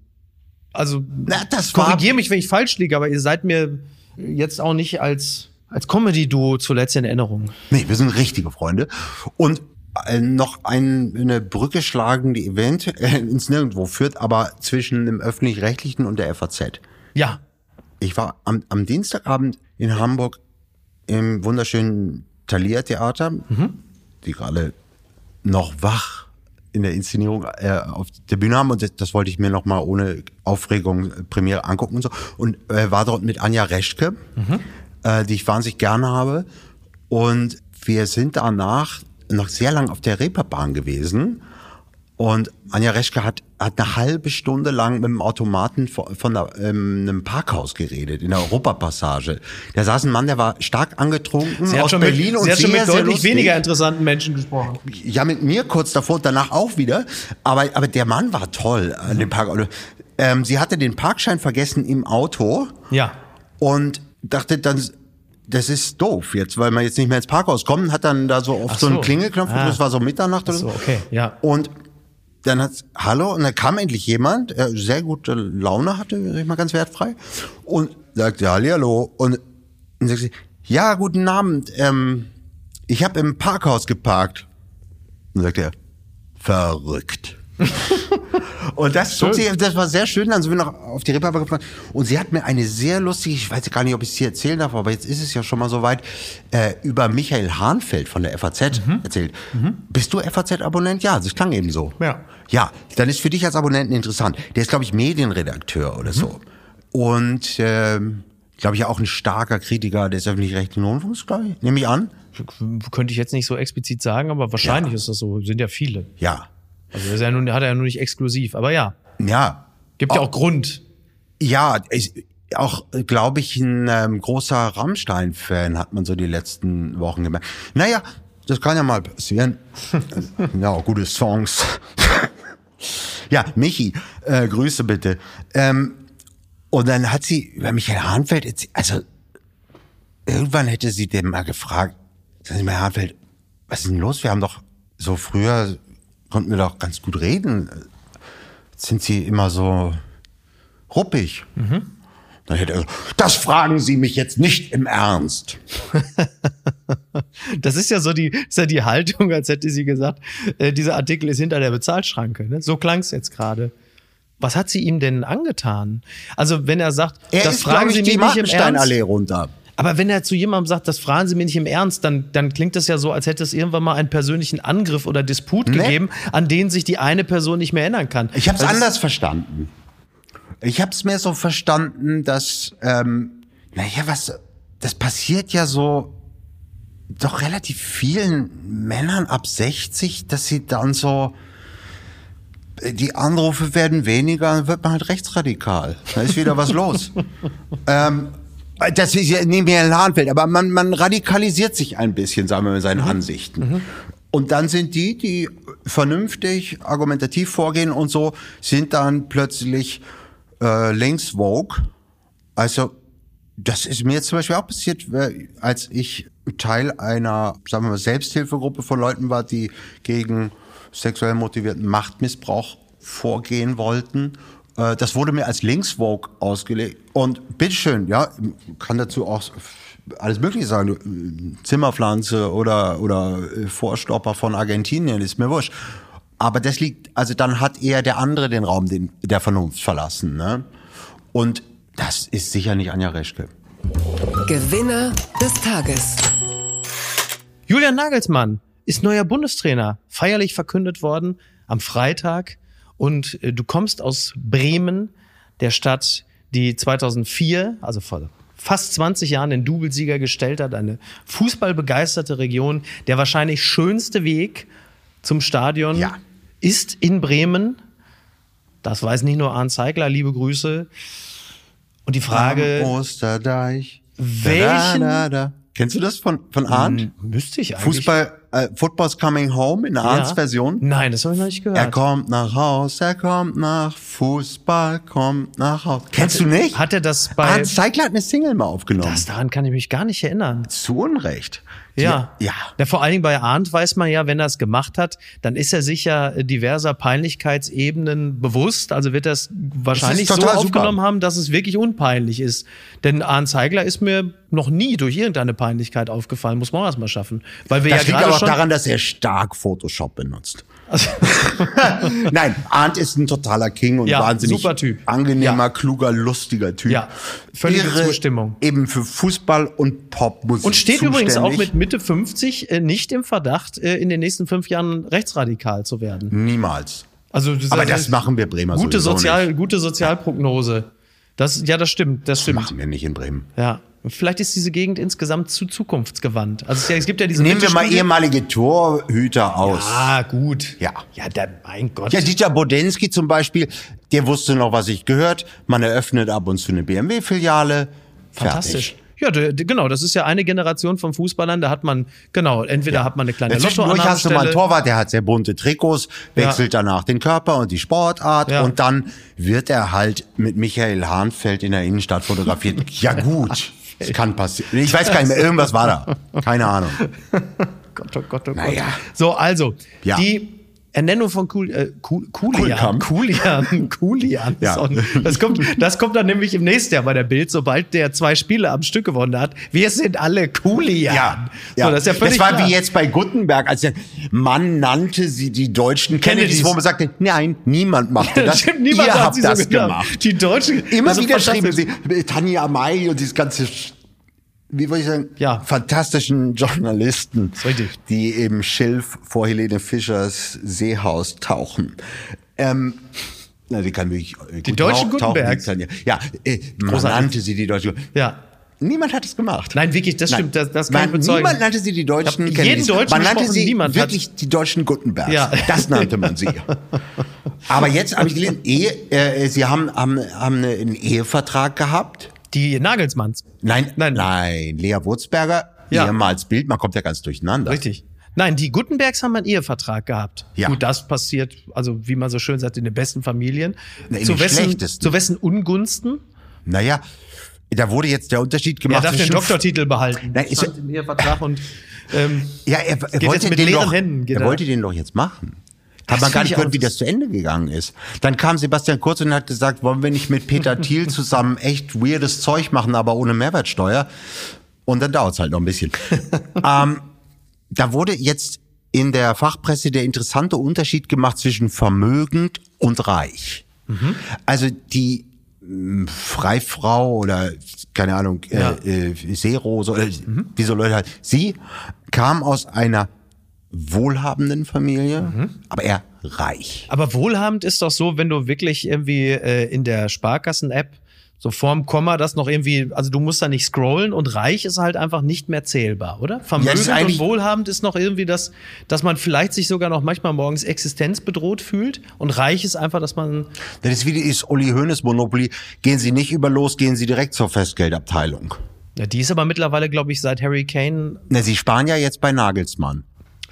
Also, Na, das war korrigier mich, wenn ich falsch liege, aber ihr seid mir jetzt auch nicht als, als Comedy-Duo zuletzt in Erinnerung. Nee, wir sind richtige Freunde. Und äh, noch ein, eine Brücke schlagen, die eventuell ins Nirgendwo führt, aber zwischen dem Öffentlich-Rechtlichen und der FAZ. Ja. Ich war am, am Dienstagabend in Hamburg im wunderschönen Thalia Theater, die gerade noch wach in der Inszenierung äh, auf der Bühne haben und das, das wollte ich mir noch mal ohne Aufregung äh, Premiere angucken und so. Und äh, war dort mit Anja Reschke, äh, die ich wahnsinnig gerne habe. Und wir sind danach noch sehr lang auf der Reeperbahn gewesen Und Anja Reschke hat, hat eine halbe Stunde lang mit dem Automaten von, von der, ähm, einem Parkhaus geredet, in der Europapassage. Da saß ein Mann, der war stark angetrunken Sie aus Berlin mit, und sie hat sehr, schon mit sehr deutlich lustig. weniger interessanten Menschen gesprochen. Ja, mit mir kurz davor und danach auch wieder. Aber, aber der Mann war toll an dem Park. Ähm, sie hatte den Parkschein vergessen im Auto Ja. und dachte dann, das ist doof jetzt, weil man jetzt nicht mehr ins Parkhaus kommt, hat dann da so auf Ach so einen so. Klingelknopf, Ah. das war so Mitternacht oder So, okay, ja. Und dann hat's, hallo, und dann kam endlich jemand, der sehr gute Laune hatte, sag ich mal ganz wertfrei, und sagte, hallo, und dann sagt sie, ja, guten Abend, ähm, ich habe im Parkhaus geparkt. Und dann sagt er, verrückt. Und das, zog sie, das war sehr schön, dann sind wir noch auf die Reeperbahn gefahren. Und sie hat mir eine sehr lustige, ich weiß gar nicht, ob ich es hier erzählen darf, aber jetzt ist es ja schon mal soweit, äh, über Michael Hahnfeld von der FAZ erzählt. Bist du FAZ-Abonnent? Ja, das klang eben so. Ja. Ja, dann ist für dich als Abonnenten interessant. Der ist, glaube ich, Medienredakteur oder so. Und, ähm, glaube ich, auch ein starker Kritiker des öffentlich-rechtlichen Rundfunks, glaube ich. Nehme ich an. Könnte ich jetzt nicht so explizit sagen, aber wahrscheinlich ist das so. Sind ja viele. Ja. Also das ist ja nun, hat er ja nur nicht exklusiv. Aber ja, Ja. gibt ja auch Grund. Ja, ich, auch, glaube ich, ein ähm, großer Rammstein-Fan hat man so die letzten Wochen gemerkt. Naja, das kann ja mal passieren. ja, auch gute Songs. Ja, Michi, äh, Grüße bitte. Ähm, und dann hat sie über Michael Hahnfeld, also irgendwann hätte sie den mal gefragt, sagen Sie mal, Herr Hahnfeld, was ist denn los? Wir haben doch so früher, konnten wir doch ganz gut reden. Jetzt sind Sie immer so ruppig. Dann hätte er gesagt, das fragen Sie mich jetzt nicht im Ernst. Das ist ja so die, ist ja die Haltung, als hätte sie gesagt, äh, dieser Artikel ist hinter der Bezahlschranke. Ne? So klang es jetzt gerade. Was hat sie ihm denn angetan? Also wenn er sagt, Er das ist, fragen Sie ich, mich nicht im Ernst. Runter. Aber wenn er zu jemandem sagt, das fragen Sie mir nicht im Ernst, dann, dann klingt das ja so, als hätte es irgendwann mal einen persönlichen Angriff oder Disput Nee. gegeben, an den sich die eine Person nicht mehr erinnern kann. Ich habe es Das ist- anders verstanden. Ich habe es mehr so verstanden, dass, ähm, naja, was, das passiert ja so doch relativ vielen Männern ab 60, dass sie dann so, die Anrufe werden weniger, dann wird man halt rechtsradikal. Da ist wieder was los. ähm, das ist ja nicht mehr Lahnfeld, aber man, man radikalisiert sich ein bisschen, sagen wir mal, in seinen Ansichten. Und dann sind die, die vernünftig, argumentativ vorgehen und so, sind dann plötzlich äh, links Vogue. Also das ist mir zum Beispiel auch passiert, äh, als ich Teil einer, sagen wir mal, Selbsthilfegruppe von Leuten war, die gegen sexuell motivierten Machtmissbrauch vorgehen wollten. Äh, Das wurde mir als Linksvogue ausgelegt. Und bitteschön, ja, kann dazu auch alles Mögliche sagen. Äh, Zimmerpflanze oder, oder Vorstopper von Argentinien, ist mir wurscht. Aber das liegt, also dann hat eher der andere den Raum den, der Vernunft verlassen. Ne? Und das ist sicher nicht Anja Reschke. Gewinner des Tages. Julian Nagelsmann ist neuer Bundestrainer, feierlich verkündet worden am Freitag. Und äh, du kommst aus Bremen, der Stadt, die 2004, also vor fast 20 Jahren den Doublesieger gestellt hat, eine fußballbegeisterte Region. Der wahrscheinlich schönste Weg zum Stadion Ja. Ist in Bremen. Das weiß nicht nur Arndt Zeigler, liebe Grüße. Und die Frage, Am Osterdeich. welchen- Da, da, da. Kennst du das von, von Arndt? müsste ich eigentlich... Fußball, äh, Football's Coming Home in Arndts Ja. Version? Nein, das habe ich noch nicht gehört. Er kommt nach Haus, er kommt nach Fußball, kommt nach Haus. Kennst du nicht? Hat er das bei... Arndt Zeigler hat eine Single mal aufgenommen. Das, daran kann ich mich gar nicht erinnern. Zu Unrecht. Ja. Ja. ja. Vor allen Dingen bei Arndt weiß man ja, wenn er es gemacht hat, dann ist er sich ja diverser Peinlichkeitsebenen bewusst. Also wird er es wahrscheinlich so super. aufgenommen haben, dass es wirklich unpeinlich ist. Denn Arndt Zeigler ist mir noch nie durch irgendeine Peinlichkeit aufgefallen. Muss man auch erst mal schaffen. Weil wir Das ja liegt aber auch daran, dass er stark Photoshop benutzt. Nein, Arndt ist ein totaler King und Ja, wahnsinnig super Typ. angenehmer, Ja. kluger, lustiger Typ. Ja, völlige Zustimmung. Eben für Fußball und Popmusik und steht übrigens auch zuständig. mit Mitte 50 äh, nicht im Verdacht, äh, in den nächsten fünf Jahren rechtsradikal zu werden. Niemals. Also Aber das machen wir Bremer gute Sozial, nicht. gute Sozialprognose. Das, ja, das stimmt, das Das stimmt. machen wir nicht in Bremen. Ja. Vielleicht ist diese Gegend insgesamt zu zukunftsgewandt. Also es, ja, es gibt ja diese Nehmen wir mal ehemalige Torhüter aus. Ah, gut. Ja. Ja, der, mein Gott. Ja, Dieter Bodensky zum Beispiel, der wusste noch, was ich gehört. Man eröffnet ab und zu eine BMW-Filiale. Fantastisch. Ja, d- d- genau, das ist ja eine Generation von Fußballern, da hat man, genau, entweder hat man eine kleine Zwischendurch hast du mal einen. Torwart, der hat sehr bunte Trikots, wechselt danach den Körper und die Sportart Ja. und dann wird er halt mit Michael Hahnfeld in der Innenstadt fotografiert. ja gut, das kann passieren. Ich weiß gar nicht mehr, irgendwas war da. Keine Ahnung. Gott, oh Gott, oh Gott. Naja. So, also, Ja. die Ernennung von Cool, äh, Coolian. Kuhlkamp. Coolian. Coolian. Ja. Das, kommt, das kommt dann nämlich im nächsten Jahr bei der Bild, sobald der zwei Spiele am Stück gewonnen hat. Wir sind alle Coolian. Ja, So, das ist ja völlig war klar. wie jetzt bei Gutenberg, als der Mann nannte sie die deutschen Kennedys, Kennedys. wo man sagte, nein, niemand machte das. Stimmt, niemand Ihr hat habt sie das so gedacht. gemacht. Die Deutschen. Immer also wieder schrieben sie, Tanja May und dieses ganze, wie wollte ich sagen, Ja. fantastischen Journalisten, die im Schilf vor Helene Fischers Seehaus tauchen. Ähm, na, die kann wirklich äh, gut deutschen tauchen, Gutenbergs. die Tanja. Ja, äh, man nannte sie die deutschen. Ja. Niemand hat es gemacht. Nein, wirklich, das stimmt, das- das kann ich Man- bezeugen. Niemand nannte sie die deutschen Ich hab jeden Kennedys. Deutschen Man nannte sie niemand hat- wirklich die deutschen Gutenbergs. Ja. Das nannte man sie. Aber jetzt habe ich gelesen, Ehe, äh, sie haben, haben, haben einen Ehevertrag gehabt. Die Nagelsmanns. Nein, Nein. nein, Lea Wurzberger, Ja. ehemals Bild, man kommt ja ganz durcheinander. Richtig. Nein, die Gutenbergs haben einen Ehevertrag gehabt. Ja. Gut, das passiert, also wie man so schön sagt, in den besten Familien. Na, in zu, den wessen, schlechtesten. zu wessen Ungunsten? Naja, da wurde jetzt der Unterschied Er gemacht. darf den Doktortitel behalten. Nein, ist- Stand im Ehevertrag und ähm, Ja, er, er wollte jetzt mit den doch, Händen, er er. wollte den doch jetzt machen. Hat man gar nicht ich gehört, wie das zu Ende gegangen ist. Dann kam Sebastian Kurz und hat gesagt, wollen wir nicht mit Peter Thiel zusammen echt weirdes Zeug machen, aber ohne Mehrwertsteuer? Und dann dauert's halt noch ein bisschen. ähm, da wurde jetzt in der Fachpresse der interessante Unterschied gemacht zwischen vermögend und reich. Mhm. Also die mh, Freifrau oder keine Ahnung, Ja. äh, äh, Seerose oder wie so Leute halt. Sie kam aus einer wohlhabenden Familie, Mhm. aber eher reich. aber wohlhabend ist doch so, wenn du wirklich irgendwie äh, in der Sparkassen-App so vorm Komma das noch irgendwie, also du musst da nicht scrollen und reich ist halt einfach nicht mehr zählbar, oder? Ja, Vermögend das eigentlich- und wohlhabend ist noch irgendwie das, dass man vielleicht sich sogar noch manchmal morgens existenzbedroht fühlt und reich ist einfach, dass man Das ist wie ist Uli Hoeneß Monopoly. Gehen Sie nicht über los, gehen Sie direkt zur Festgeldabteilung. Ja, die ist aber mittlerweile, glaube ich, seit Harry Kane. Na, Sie sparen ja jetzt bei Nagelsmann.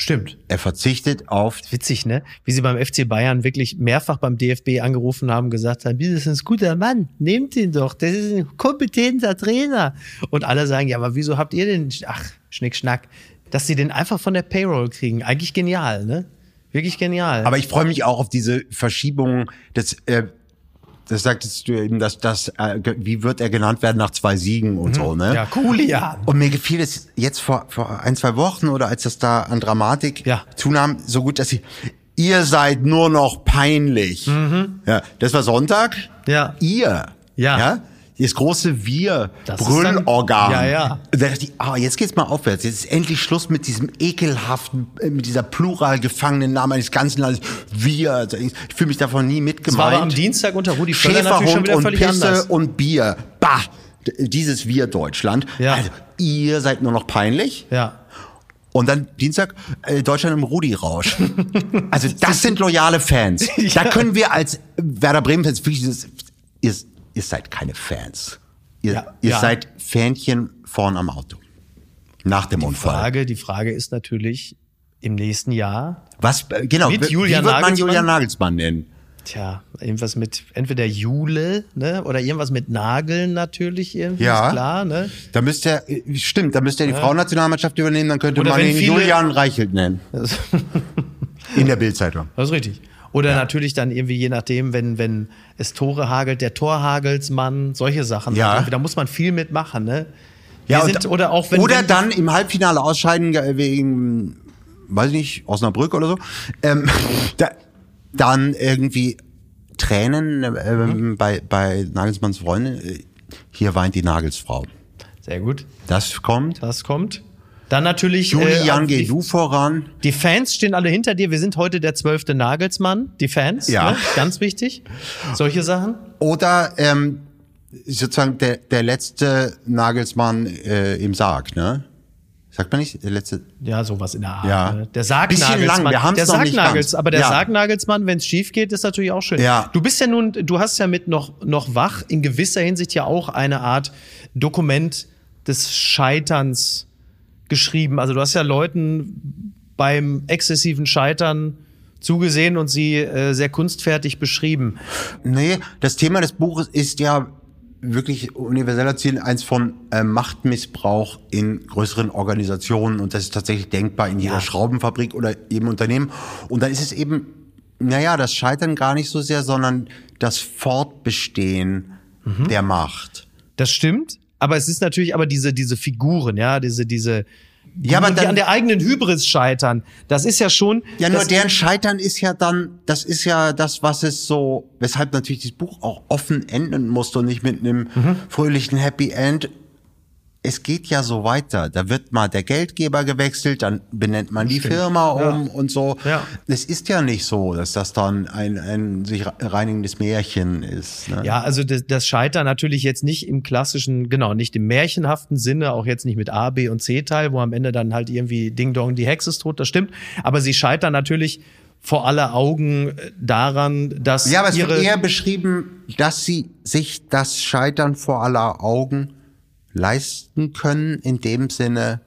Stimmt. Er verzichtet auf Witzig, ne? Wie sie beim FC Bayern wirklich mehrfach beim DFB angerufen haben, gesagt haben, das ist ein guter Mann, nehmt ihn doch, das ist ein kompetenter Trainer. Und alle sagen, ja, aber wieso habt ihr den, ach, Schnickschnack, dass sie den einfach von der Payroll kriegen. Eigentlich genial, ne? Wirklich genial. Aber ich freue mich auch auf diese Verschiebung des, äh, das sagtest du eben, dass das, äh, wie wird er genannt werden nach zwei Siegen und so, ne? Mhm. ja, cool, ja. Und mir gefiel es jetzt vor, vor ein, zwei Wochen oder als das da an Dramatik Ja. zunahm, so gut, dass sie, ihr seid nur noch peinlich. Ja, das war Sonntag. Mhm. Ja. Ihr. Ja. ja? Das große Wir, Das ist dann- Brüllorgan. Ja, ja. Da dachte ich, ah, jetzt geht's mal aufwärts. Jetzt ist endlich Schluss mit diesem ekelhaften, äh, mit dieser plural gefangenen Namen eines ganzen Landes. Wir. Ich fühle mich davon nie Das mitgemeint. war aber am Dienstag unter Rudi Völler natürlich schon Schäferhund wieder und völlig Pisse anders. und Bier. Bah! Dieses Wir Deutschland. Ja. Also, ihr seid nur noch peinlich. Ja. Und dann Dienstag äh, Deutschland im Rudi-Rausch. Also das sind loyale Fans. Da können wir als Werder Bremen-Fans wirklich, das- ihr, ihr seid keine Fans. Ihr, Ja, ihr ja. seid Fähnchen vorn am Auto. Nach dem Die Unfall. Frage, die Frage ist natürlich im nächsten Jahr, Was, äh, genau, Mit wie Julian wird man Nagelsmann? Julian Nagelsmann nennen? Tja, irgendwas mit entweder Jule, ne, oder irgendwas mit Nageln natürlich irgendwie, Ja. ist klar, ne? Da müsste er, äh, stimmt, da müsste er die Frauennationalmannschaft übernehmen, dann könnte Oder man ihn viele- Julian Reichelt nennen. In der Bildzeitung. Das ist richtig. Oder natürlich dann irgendwie, je nachdem, wenn, wenn es Tore hagelt, der Torhagelsmann, solche Sachen. Ja. Da muss man viel mitmachen, ne? Wir Ja, sind, oder auch wenn, oder wenn, dann im Halbfinale ausscheiden äh, wegen, weiß ich nicht, Osnabrück oder so. Ähm, da, dann irgendwie Tränen ähm, bei, bei Nagelsmanns Freundin. Äh, Hier weint die Nagelsfrau. Sehr gut, Das kommt. das kommt. Dann natürlich. Julian, äh, geh die, du voran. die Fans stehen alle hinter dir. Wir sind heute der zwölfte Nagelsmann. Die Fans, Ja. ne? ganz wichtig. Solche Sachen. Oder ähm, sozusagen der, der letzte Nagelsmann äh, im Sarg, ne? Sagt man nicht? Der letzte. Ja, sowas in der Art. Ja. ne? Der Bisschen Sargnagelsmann. lang, wir haben's der noch nicht ganz. aber der Ja. Sargnagelsmann, wenn es schief geht, ist natürlich auch schön. Ja. Du bist ja nun, du hast ja mit noch, noch wach in gewisser Hinsicht ja auch eine Art Dokument des Scheiterns geschrieben. Also du hast ja Leuten beim exzessiven Scheitern zugesehen und sie äh, sehr kunstfertig beschrieben. Nee, das Thema des Buches ist ja wirklich universeller Ziel eins von äh, Machtmissbrauch in größeren Organisationen und das ist tatsächlich denkbar in jeder Ja. Schraubenfabrik oder im Unternehmen. Und dann ist es eben, naja, das Scheitern gar nicht so sehr, sondern das Fortbestehen Mhm. der Macht. Das stimmt, aber es ist natürlich aber diese, diese Figuren, ja, diese, diese, Ja, aber die dann- an der eigenen Hybris scheitern. Das ist ja schon. Ja, nur deren Scheitern ist ja dann, das ist ja das, was es so, weshalb natürlich das Buch auch offen enden musste und nicht mit einem Mhm. fröhlichen Happy End. Es geht ja so weiter. Da wird mal der Geldgeber gewechselt, dann benennt man die Firma um und so. Ja. Es ist ja nicht so, dass das dann ein, ein sich reinigendes Märchen ist. Ne? Ja, also das, das Scheitern natürlich jetzt nicht im klassischen, genau, nicht im märchenhaften Sinne, auch jetzt nicht mit A, B und C-Teil, wo am Ende dann halt irgendwie Ding Dong, die Hexe ist tot, das stimmt. Aber sie scheitern natürlich vor aller Augen äh, daran, dass Ja, aber es ihre wird eher beschrieben, dass sie sich das Scheitern vor aller Augen leisten können, in dem Sinne,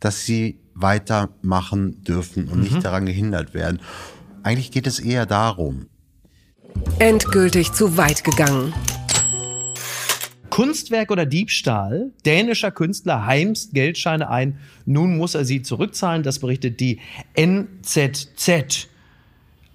dass sie weitermachen dürfen und Mhm. nicht daran gehindert werden. Eigentlich geht es eher darum. Endgültig zu weit gegangen. Kunstwerk oder Diebstahl. Dänischer Künstler heimst Geldscheine ein. Nun muss er sie zurückzahlen. Das berichtet die NZZ.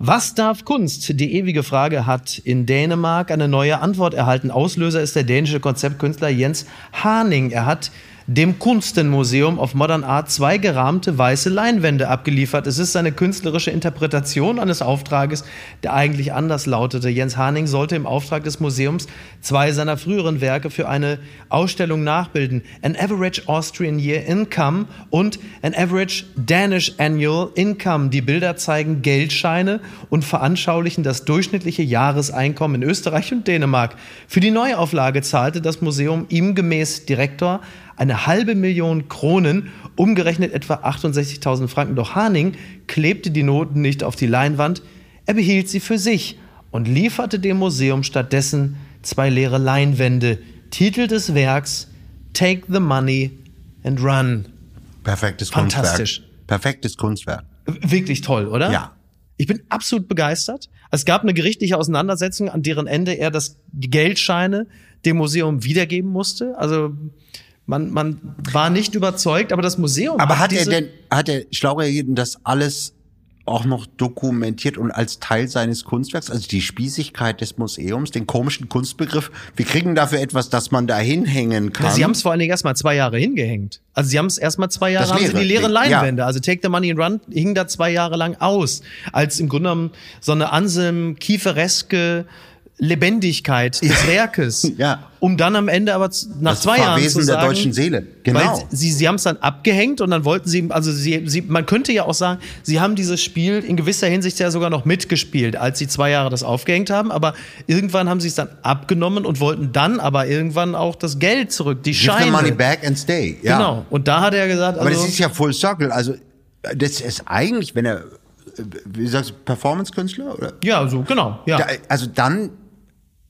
Was darf Kunst? Die ewige Frage hat in Dänemark eine neue Antwort erhalten. Auslöser ist der dänische Konzeptkünstler Jens Haning. Er hat dem Kunstenmuseum of Modern Art zwei gerahmte weiße Leinwände abgeliefert. Es ist seine künstlerische Interpretation eines Auftrages, der eigentlich anders lautete. Jens Haning sollte im Auftrag des Museums zwei seiner früheren Werke für eine Ausstellung nachbilden. An Average Austrian Year Income und An Average Danish Annual Income. Die Bilder zeigen Geldscheine und veranschaulichen das durchschnittliche Jahreseinkommen in Österreich und Dänemark. Für die Neuauflage zahlte das Museum ihm gemäß Direktor eine halbe Million Kronen, umgerechnet etwa 68.000 Franken. Doch Haning klebte die Noten nicht auf die Leinwand, er behielt sie für sich und lieferte dem Museum stattdessen zwei leere Leinwände. Titel des Werks Take the Money and Run. Perfektes Fantastisch. Kunstwerk. Perfektes Kunstwerk. Wirklich toll, oder? Ja. Ich bin absolut begeistert. Es gab eine gerichtliche Auseinandersetzung, an deren Ende er das die Geldscheine dem Museum wiedergeben musste. Also man, man war nicht überzeugt, aber das Museum Aber hat er diese, denn, hat er schlau reagiert und das alles auch noch dokumentiert und als Teil seines Kunstwerks, also die Spießigkeit des Museums, den komischen Kunstbegriff, wir kriegen dafür etwas, das man da hinhängen kann. Sie haben es vor allen Dingen erstmal zwei Jahre hingehängt. Also sie haben es erstmal zwei Jahre, Das haben leere die leeren Ding, ja. Leinwände. Also Take the Money and Run hing da zwei Jahre lang aus. Als im Grunde genommen so eine Anselm Kiefereske Lebendigkeit des Werkes. Ja. Um dann am Ende aber nach Das zwei Jahren Verwesen zu der sagen, deutschen Seele. Genau. Sie, sie haben es dann abgehängt und dann wollten sie, also sie, sie, man könnte ja auch sagen, sie haben dieses Spiel in gewisser Hinsicht ja sogar noch mitgespielt, als sie zwei Jahre das aufgehängt haben, aber irgendwann haben sie es dann abgenommen und wollten dann aber irgendwann auch das Geld zurück, die Give Scheine. the money back and stay. Ja. Genau. Und da hat er gesagt, Aber also, das ist ja Full Circle. Also das ist eigentlich, wenn er, wie sagst du, Performance-Künstler? Oder? ja, so, genau, ja. Da, also dann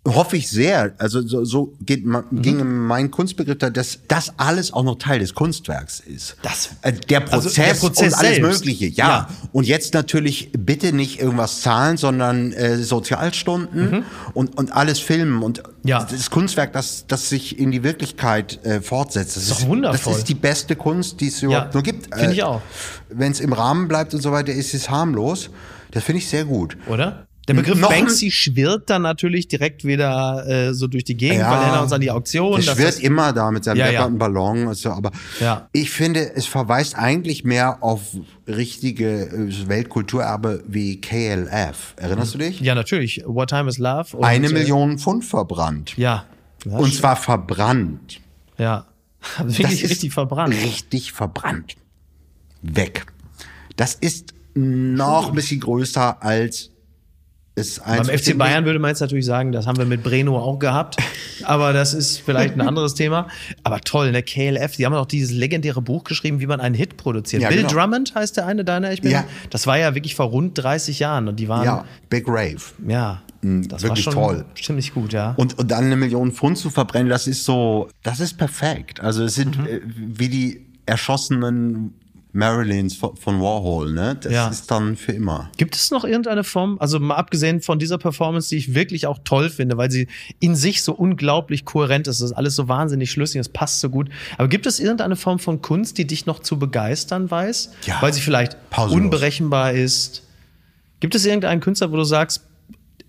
hoffe ich sehr, also so, so geht, Mhm. ging mein Kunstbegriff da, dass das alles auch noch Teil des Kunstwerks ist. Das- Äh, der Prozess, also der Prozess und alles selbst. Mögliche, ja. Ja. Und jetzt natürlich bitte nicht irgendwas zahlen, sondern äh, Sozialstunden und, und alles filmen und Mhm. Ja. das Kunstwerk, das, das sich in die Wirklichkeit äh, fortsetzt. Das Ist doch wundervoll. Das ist die beste Kunst, die es überhaupt Ja, nur gibt. Äh, finde ich auch. Wenn es im Rahmen bleibt und so weiter, ist es harmlos. Das finde ich sehr gut. Oder? Der Begriff Noch Banksy schwirrt dann natürlich direkt wieder äh, so durch die Gegend, weil er erinnert uns an die Auktion. Wird das- immer da mit seinem Ja, ja, ja. Ballon. Also, aber Ja. ich finde, es verweist eigentlich mehr auf richtige äh, Weltkulturerbe wie KLF. Erinnerst du dich? Ja, natürlich. What Time is Love. Und, Eine äh, Million Pfund verbrannt. Ja. ja Und zwar verbrannt. Ja. Wirklich richtig verbrannt. Richtig verbrannt. Weg. Das ist noch ein bisschen größer als ist Beim eins, FC Bayern würde man jetzt natürlich sagen, das haben wir mit Breno auch gehabt. Aber das ist vielleicht ein anderes Thema. Aber toll, ne? KLF, die haben auch dieses legendäre Buch geschrieben, wie man einen Hit produziert. Ja, Bill genau. Drummond heißt der eine deiner, ich bin. Ja. Das war ja wirklich vor rund 30 Jahren und die waren, Ja, ja, Big Rave. das war wirklich schon toll. ziemlich gut, ja. Und, und dann eine Million Pfund zu verbrennen, das ist so, das ist perfekt. Also es sind Mhm. äh, wie die erschossenen Marilyns von, von Warhol, ne? Das Ja. ist dann für immer. Gibt es noch irgendeine Form, also mal abgesehen von dieser Performance, die ich wirklich auch toll finde, weil sie in sich so unglaublich kohärent ist, das ist alles so wahnsinnig schlüssig, es passt so gut. Aber gibt es irgendeine Form von Kunst, die dich noch zu begeistern weiß? Ja. Weil sie vielleicht Pausenlos. unberechenbar ist? Gibt es irgendeinen Künstler, wo du sagst,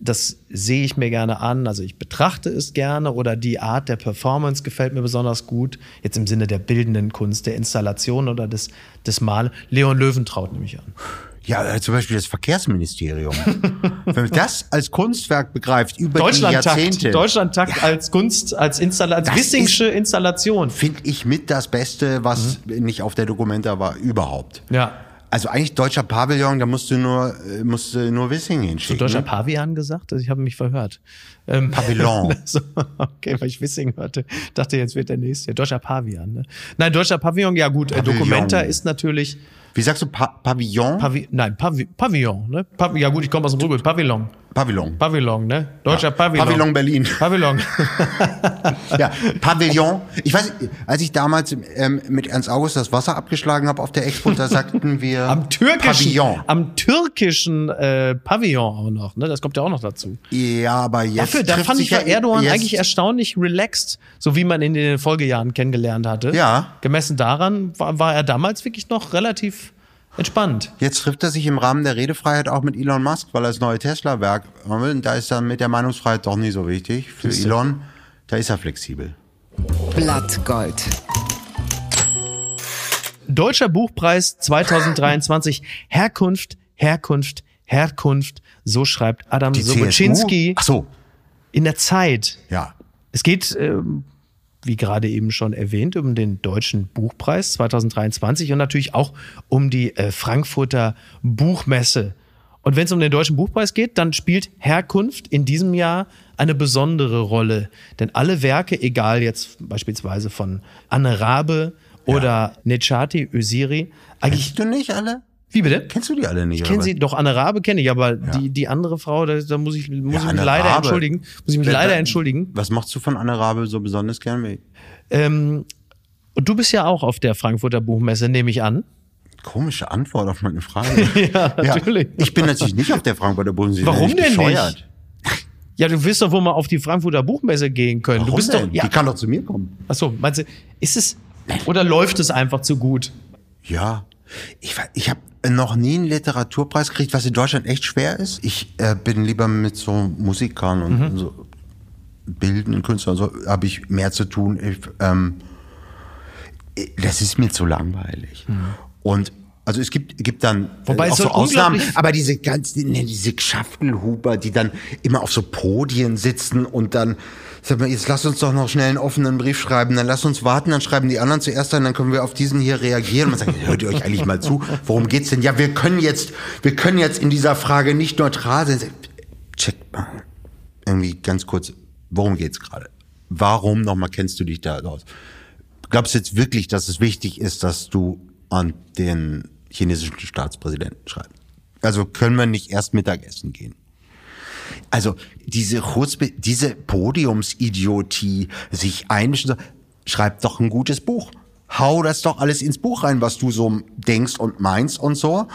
das sehe ich mir gerne an, also ich betrachte es gerne oder die Art der Performance gefällt mir besonders gut, jetzt im Sinne der bildenden Kunst, der Installation oder des, des Mal. Leon Löwentraut nehme ich an. Ja, äh, zum Beispiel das Verkehrsministerium. Wenn man das als Kunstwerk begreift, über die Deutschlandtakt, Jahrzehnte, Deutschlandtakt als Kunst, als Installation, Das Wissingsche Installation. finde ich mit das Beste, was nicht auf der Dokumenta war, überhaupt. Ja. Also eigentlich deutscher Pavillon, da musst du nur, äh, musst du nur Wissing hinschicken. Deutscher ne? Pavian gesagt? Also ich habe mich verhört. Ähm, Pavillon. so, okay, weil ich Wissing hörte. Dachte, jetzt wird der nächste. Deutscher Pavian. Ne? Nein, Deutscher Pavillon, ja gut. Äh, Pavillon. Documenta ist natürlich Wie sagst du pa Pavillon? Pavi Nein, Pavi Pavillon. Ne? Pav ja gut, ich komme aus dem Ruhrgebiet. Pavillon. Pavillon. Pavillon, ne? Deutscher Pavillon. Pavillon Berlin. Pavillon. Ja, Pavillon. Ich weiß, als ich damals ähm, mit Ernst August das Wasser abgeschlagen habe auf der Expo, da sagten wir Am türkischen, Pavillon. am türkischen äh, Pavillon auch noch. Ne? Das kommt ja auch noch dazu. Ja, aber jetzt Dafür, da fand ich ja Erdogan eigentlich erstaunlich relaxed, so wie man ihn in den Folgejahren kennengelernt hatte. Ja. Gemessen daran war, war er damals wirklich noch relativ entspannt. Jetzt trifft er sich im Rahmen der Redefreiheit auch mit Elon Musk, weil er das neue Tesla-Werk. Und da ist dann mit der Meinungsfreiheit doch nicht so wichtig. Für Elon, da ist er flexibel. Blattgold. Deutscher Buchpreis 2023 Herkunft, Herkunft, Herkunft. So schreibt Adam Die Sobocinski CSU? Ach so, in der Zeit. ja. Es geht, ähm, wie gerade eben schon erwähnt, um den Deutschen Buchpreis 2023 und natürlich auch um die äh, Frankfurter Buchmesse. Und wenn es um den Deutschen Buchpreis geht, dann spielt Herkunft in diesem Jahr eine besondere Rolle. Denn alle Werke, egal jetzt beispielsweise von Anne Rabe oder Necati Öziri, eigentlich, Kennst du nicht alle? Wie bitte? Kennst du die alle nicht? Ich kenne sie, doch Anne Rabe kenne ich, aber die, die andere Frau, da, da muss ich, muss Ja, ich mich Anne leider Rabe. entschuldigen. Muss ich mich Wer- leider entschuldigen. Was machst du von Anne Rabe so besonders gern? Ähm, und du bist ja auch auf der Frankfurter Buchmesse, nehme ich an. Komische Antwort auf meine Frage. Ja, natürlich. Ich bin natürlich nicht auf der Frankfurter Bundesliga. Warum denn bescheuert. Ja, du wirst doch wohl mal auf die Frankfurter Buchmesse gehen können. Warum du bist denn? doch. Ja, Die kann doch zu mir kommen. achso, meinst du, ist es. Oder läuft es einfach zu gut? Ja. Ich, ich habe noch nie einen Literaturpreis gekriegt, was in Deutschland echt schwer ist. Ich äh, bin lieber mit so Musikern und Mhm. so bildenden Künstlern, so habe ich mehr zu tun. Ich, ähm, das ist mir zu langweilig. Und also es gibt, gibt dann Mhm. Wobei äh, es auch so Ausnahmen, aber diese ganzen, ne, diese Schaftelhuber, die dann immer auf so Podien sitzen und dann, sag mal, jetzt lass uns doch noch schnell einen offenen Brief schreiben, dann lass uns warten, dann schreiben die anderen zuerst ein, dann können wir auf diesen hier reagieren. Man sagt, hört ihr euch eigentlich mal zu? Worum geht's denn? Ja, wir können jetzt, wir können jetzt in dieser Frage nicht neutral sein. Check mal. Irgendwie ganz kurz, worum geht's gerade? Warum nochmal kennst du dich da aus? Glaubst du jetzt wirklich, dass es wichtig ist, dass du an den chinesischen Staatspräsidenten schreibst? Also können wir nicht erst Mittagessen gehen? Also diese Chuzpe, diese Podiumsidiotie, sich einmischen, schreib doch ein gutes Buch. Hau das doch alles ins Buch rein, was du so denkst und meinst und so.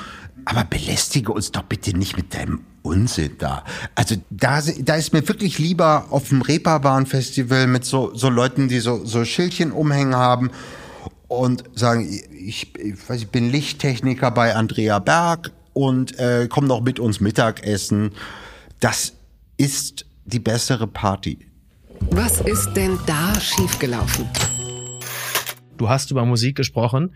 Aber belästige uns doch bitte nicht mit deinem Unsinn da. Also da, da ist mir wirklich lieber auf dem Reeperbahn-Festival mit so, so Leuten, die so, so Schildchen umhängen haben und sagen, ich, ich, weiß, ich bin Lichttechniker bei Andrea Berg und äh, komm doch mit uns Mittagessen. Das ist die bessere Party. Was ist denn da schiefgelaufen? Du hast über Musik gesprochen.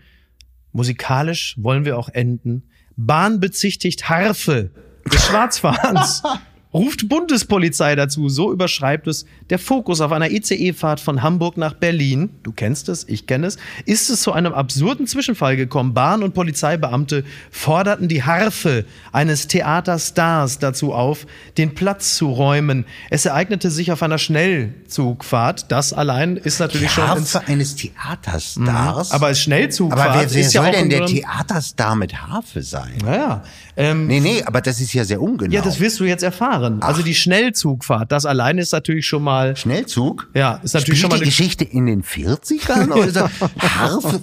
Musikalisch wollen wir auch enden. Bahn bezichtigt Harfe des Schwarzfahrens. ruft Bundespolizei dazu. So überschreibt es der Fokus auf einer ICE-Fahrt von Hamburg nach Berlin. Du kennst es, ich kenne es. Ist es zu einem absurden Zwischenfall gekommen. Bahn- und Polizeibeamte forderten die Harfe eines Theaterstars dazu auf, den Platz zu räumen. Es ereignete sich auf einer Schnellzugfahrt. Das allein ist natürlich Die schon Harfe eines Theaterstars. aber als Schnellzugfahrt aber wer, wer ja soll auch denn der Theaterstar mit Harfe sein? Naja, ähm, Nee, nee, aber das ist ja sehr ungenau. ja, das wirst du jetzt erfahren. Also die Schnellzugfahrt, das allein ist natürlich schon mal Schnellzug? Ja, ist natürlich Spielt schon mal die eine- Geschichte in den 40ern? Oder? Harfe?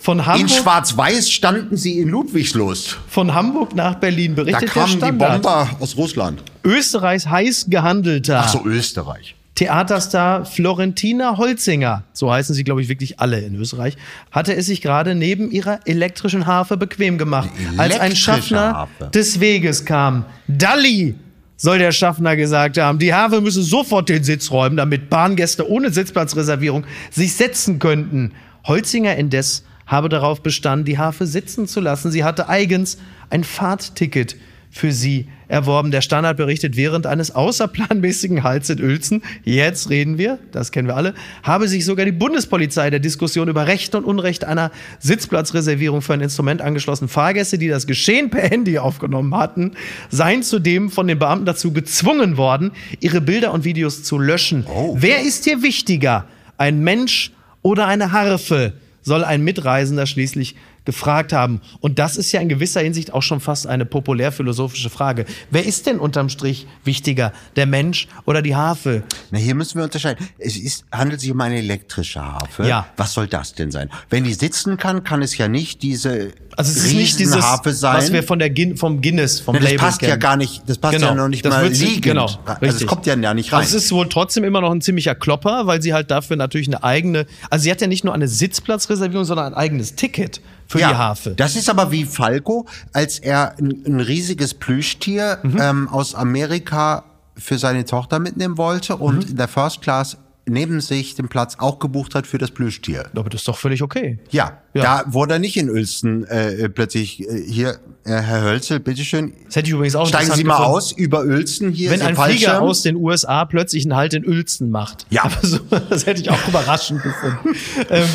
von In Hamburg, Schwarz-Weiß standen sie in Ludwigslust. von Hamburg nach Berlin Da berichtet der kamen die Standard. Bomber aus Russland. Österreichs heiß gehandelter Ach so, Österreich. Theaterstar Florentina Holzinger, so heißen sie, glaube ich, wirklich alle in Österreich, hatte es sich gerade neben ihrer elektrischen Harfe bequem gemacht, als ein Schaffner Harfe. des Weges kam. Dalli! Soll der Schaffner gesagt haben. Die Harfe müsse sofort den Sitz räumen, damit Bahngäste ohne Sitzplatzreservierung sich setzen könnten. Holzinger indes habe darauf bestanden, die Harfe sitzen zu lassen. Sie hatte eigens ein Fahrtticket für sie erworben. Der Standard berichtet, während eines außerplanmäßigen Hals in Uelzen, jetzt reden wir, das kennen wir alle, habe sich sogar die Bundespolizei der Diskussion über Recht und Unrecht einer Sitzplatzreservierung für ein Instrument angeschlossen. Fahrgäste, die das Geschehen per Handy aufgenommen hatten, seien zudem von den Beamten dazu gezwungen worden, ihre Bilder und Videos zu löschen. Wer ist hier wichtiger? Ein Mensch oder eine Harfe? Soll ein Mitreisender schließlich gefragt haben. Und das ist ja in gewisser Hinsicht auch schon fast eine populärphilosophische Frage. Wer ist denn unterm Strich wichtiger? Der Mensch oder die Harfe? Na, hier müssen wir unterscheiden. Es ist, handelt sich um eine elektrische Harfe. Ja. Was soll das denn sein? Wenn die sitzen kann, kann es ja nicht diese Also es ist nicht dieses, Riesenharfe sein. was wir von der Gin, vom Guinness, vom Na, das Label passt ja gar nicht, das passt ja noch nicht das mal wird sich- liegend. Genau, Also richtig. es kommt ja ja nicht rein. Also es ist wohl trotzdem immer noch ein ziemlicher Klopper, weil sie halt dafür natürlich eine eigene, also sie hat ja nicht nur eine Sitzplatzreservierung, sondern ein eigenes Ticket für die Harfe. Das ist aber wie Falco, als er ein, ein riesiges Plüschtier Mhm. ähm, aus Amerika für seine Tochter mitnehmen wollte und Mhm. in der First Class neben sich den Platz auch gebucht hat für das Plüschtier. Aber das ist doch völlig okay. Ja, Ja. da wurde er nicht in Uelzen äh, plötzlich äh, hier, äh, Herr Hölzel, bitteschön, Das hätte ich übrigens auch steigen Sie mal gefunden. aus über Uelzen hier. Wenn ein Flieger aus den USA plötzlich einen Halt in Uelzen macht. Ja. Aber so, das hätte ich auch überraschend gefunden. ähm,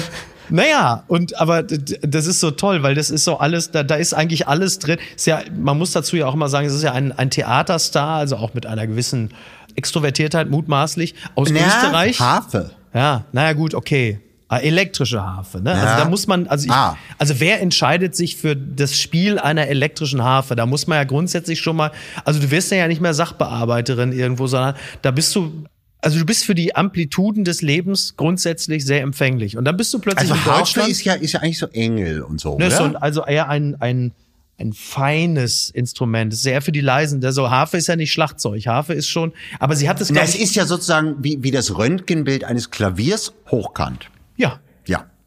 naja, und aber das ist so toll, weil das ist so alles, da, da ist eigentlich alles drin. Ist ja, man muss dazu ja auch immer sagen, es ist ja ein, ein Theaterstar, also auch mit einer gewissen Extrovertiertheit mutmaßlich aus Na, Österreich. Harfe. Ja, naja gut, okay. Ah, Elektrische Harfe, ne? Also Ja. da muss man, also ich, Ah. also wer entscheidet sich für das Spiel einer elektrischen Harfe? Da muss man ja grundsätzlich schon mal, also du wirst ja nicht mehr Sachbearbeiterin irgendwo, sondern da bist du, also du bist für die Amplituden des Lebens grundsätzlich sehr empfänglich. Und dann bist du plötzlich Also in Harfe Deutschland. ist ja, ist ja eigentlich so Engel und so, ne, oder? so, also eher ein, ein, ein feines Instrument. Das ist eher für die Leisen. Also Harfe ist ja nicht Schlagzeug. Harfe ist schon, aber sie hat es, Na, es ist ja sozusagen wie, wie das Röntgenbild eines Klaviers hochkant. Ja.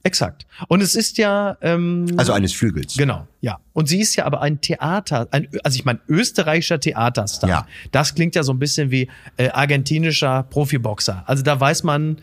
Exakt. Und es ist ja, ähm, Also eines Flügels. Genau, ja. Und sie ist ja aber ein Theater, ein, also ich meine österreichischer Theaterstar. Ja. Das klingt ja so ein bisschen wie äh, argentinischer Profiboxer. Also da weiß man,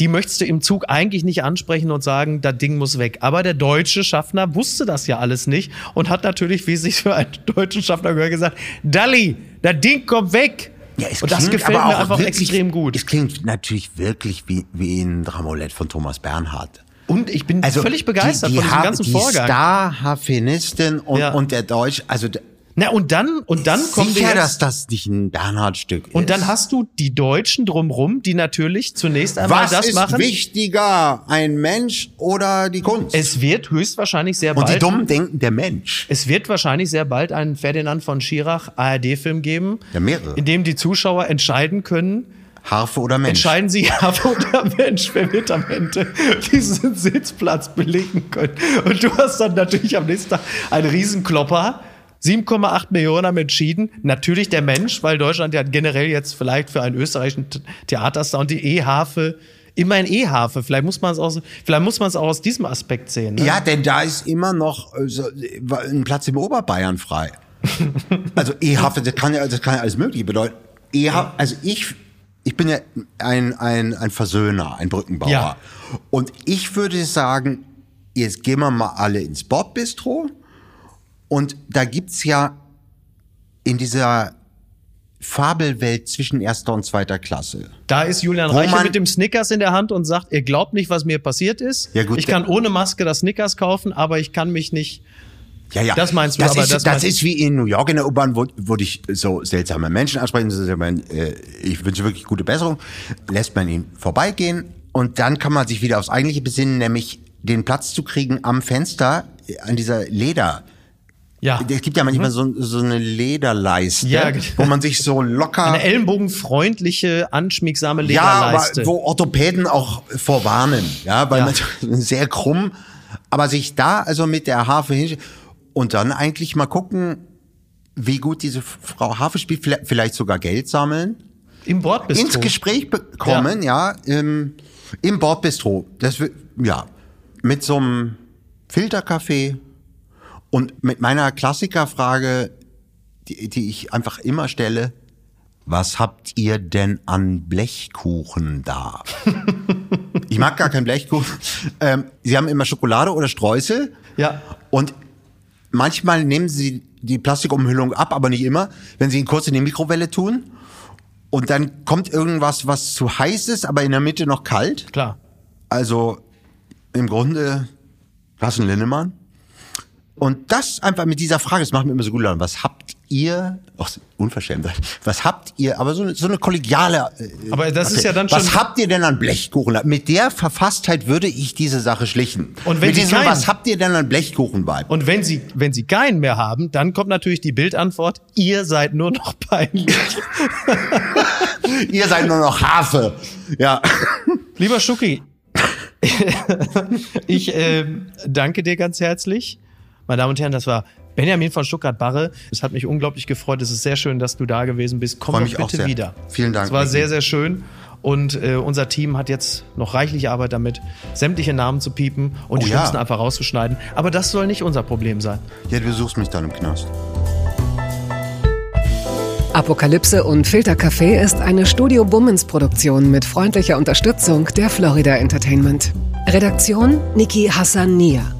die möchtest du im Zug eigentlich nicht ansprechen und sagen, das Ding muss weg. Aber der deutsche Schaffner wusste das ja alles nicht und hat natürlich, wie es sich für einen deutschen Schaffner gehört, gesagt, Dalli, das Ding kommt weg. Ja, es und das klingt gefällt mir auch einfach wirklich, extrem gut. Es klingt natürlich wirklich wie, wie ein Dramolett von Thomas Bernhard. Und ich bin völlig begeistert Also die, die von diesem ganzen die Vorgang. Star-Harfenistin und, Ja. und der Deutsch, also Na, und dann, und dann kommen wir sicher, jetzt, dass das nicht ein Bernhard-Stück ist. Und dann hast du die Deutschen drumrum, die natürlich zunächst einmal Was das ist machen. wichtiger, ein Mensch oder die Kunst? Es wird höchstwahrscheinlich sehr und die bald. Dummen denken, der Mensch. Es wird wahrscheinlich sehr bald einen Ferdinand von Schirach ARD-Film geben, Ja, mehrere. in dem die Zuschauer entscheiden können, Harfe oder Mensch. entscheiden sie, Harfe oder Mensch, wer wird am Ende diesen Sitzplatz belegen können. Und du hast dann natürlich am nächsten Tag einen Riesenklopper. 7,8 Millionen haben entschieden. Natürlich der Mensch, weil Deutschland ja generell jetzt vielleicht für einen österreichischen Theaterstar und die E-Harfe, immer ein E-Harfe. Vielleicht muss man es auch, vielleicht muss man es auch aus diesem Aspekt sehen. Ne? Ja, denn da ist immer noch so, äh, ein Platz im Oberbayern frei. also E-Hafe, das kann ja, das kann ja alles Mögliche bedeuten. E-Hafe, also ich, ich bin ja ein, ein, ein Versöhner, ein Brückenbauer. Ja. Und ich würde sagen, jetzt gehen wir mal alle ins Bordbistro. Und da gibt's ja in dieser Fabelwelt zwischen erster und zweiter Klasse. Da ist Julian Wo Reiche man- mit dem Snickers in der Hand und sagt, ihr glaubt nicht, was mir passiert ist. Ja, gut, ich kann ohne Maske das Snickers kaufen, aber ich kann mich nicht. Ja, ja. Das meinst du, das aber ist, das das, ist wie in New York in der U-Bahn, wo, wo dich so seltsame Menschen ansprechen. Mein, äh, ich wünsche wirklich gute Besserung. Lässt man ihn vorbeigehen und dann kann man sich wieder aufs Eigentliche besinnen, nämlich den Platz zu kriegen am Fenster äh, an dieser Leder. Ja. Es gibt ja manchmal so, so eine Lederleiste, Ja, genau. wo man sich so locker Eine ellenbogenfreundliche, anschmiegsame Ja, aber Lederleiste. wo Orthopäden auch vorwarnen, ja, weil Ja. man sehr krumm, aber sich da also mit der Harfe hin und dann eigentlich mal gucken, wie gut diese Frau Harfe spielt, vielleicht, sogar Geld sammeln, Im Bordbistro. ins Gespräch bekommen, ja, im, im Bordbistro, das ja, mit so einem Filterkaffee und mit meiner Klassikerfrage, die, die ich einfach immer stelle, was habt ihr denn an Blechkuchen da? ich mag gar keinen Blechkuchen. Ähm, sie haben immer Schokolade oder Streusel. Ja. Und manchmal nehmen sie die Plastikumhüllung ab, aber nicht immer, wenn sie ihn kurz in die Mikrowelle tun. Und dann kommt irgendwas, was zu heiß ist, aber in der Mitte noch kalt. Klar. Also im Grunde Carsten Linnemann. Und das einfach mit dieser Frage, das macht mir immer so gut Laune. Was habt ihr, ach, unverschämt, was habt ihr, aber so eine, so eine kollegiale. äh, Aber das ist ja dann Was schon- habt ihr denn an Blechkuchen? Mit der Verfasstheit würde ich diese Sache schlichen. Und wenn mit Sie diesem, keinen- was habt ihr denn an Blechkuchen bei? Und wenn sie, wenn sie keinen mehr haben, dann kommt natürlich die Bildantwort, ihr seid nur noch peinlich. ihr seid nur noch Hafe. Ja. Lieber Schucki, ich äh, danke dir ganz herzlich. Meine Damen und Herren, das war Benjamin von Stuttgart-Barre. Es hat mich unglaublich gefreut. Es ist sehr schön, dass du da gewesen bist. Komm Freu doch mich bitte auch sehr. wieder. Vielen Dank, Es war sehr, sehr schön. Und äh, unser Team hat jetzt noch reichlich Arbeit damit, sämtliche Namen zu piepen und Oh die ja. Schlimmsten einfach rauszuschneiden. Aber das soll nicht unser Problem sein. Ja, du besuchst mich dann im Knast. Apokalypse und Filtercafé ist eine Studio Bummens Produktion mit freundlicher Unterstützung der Florida Entertainment. Redaktion Niki Hassania.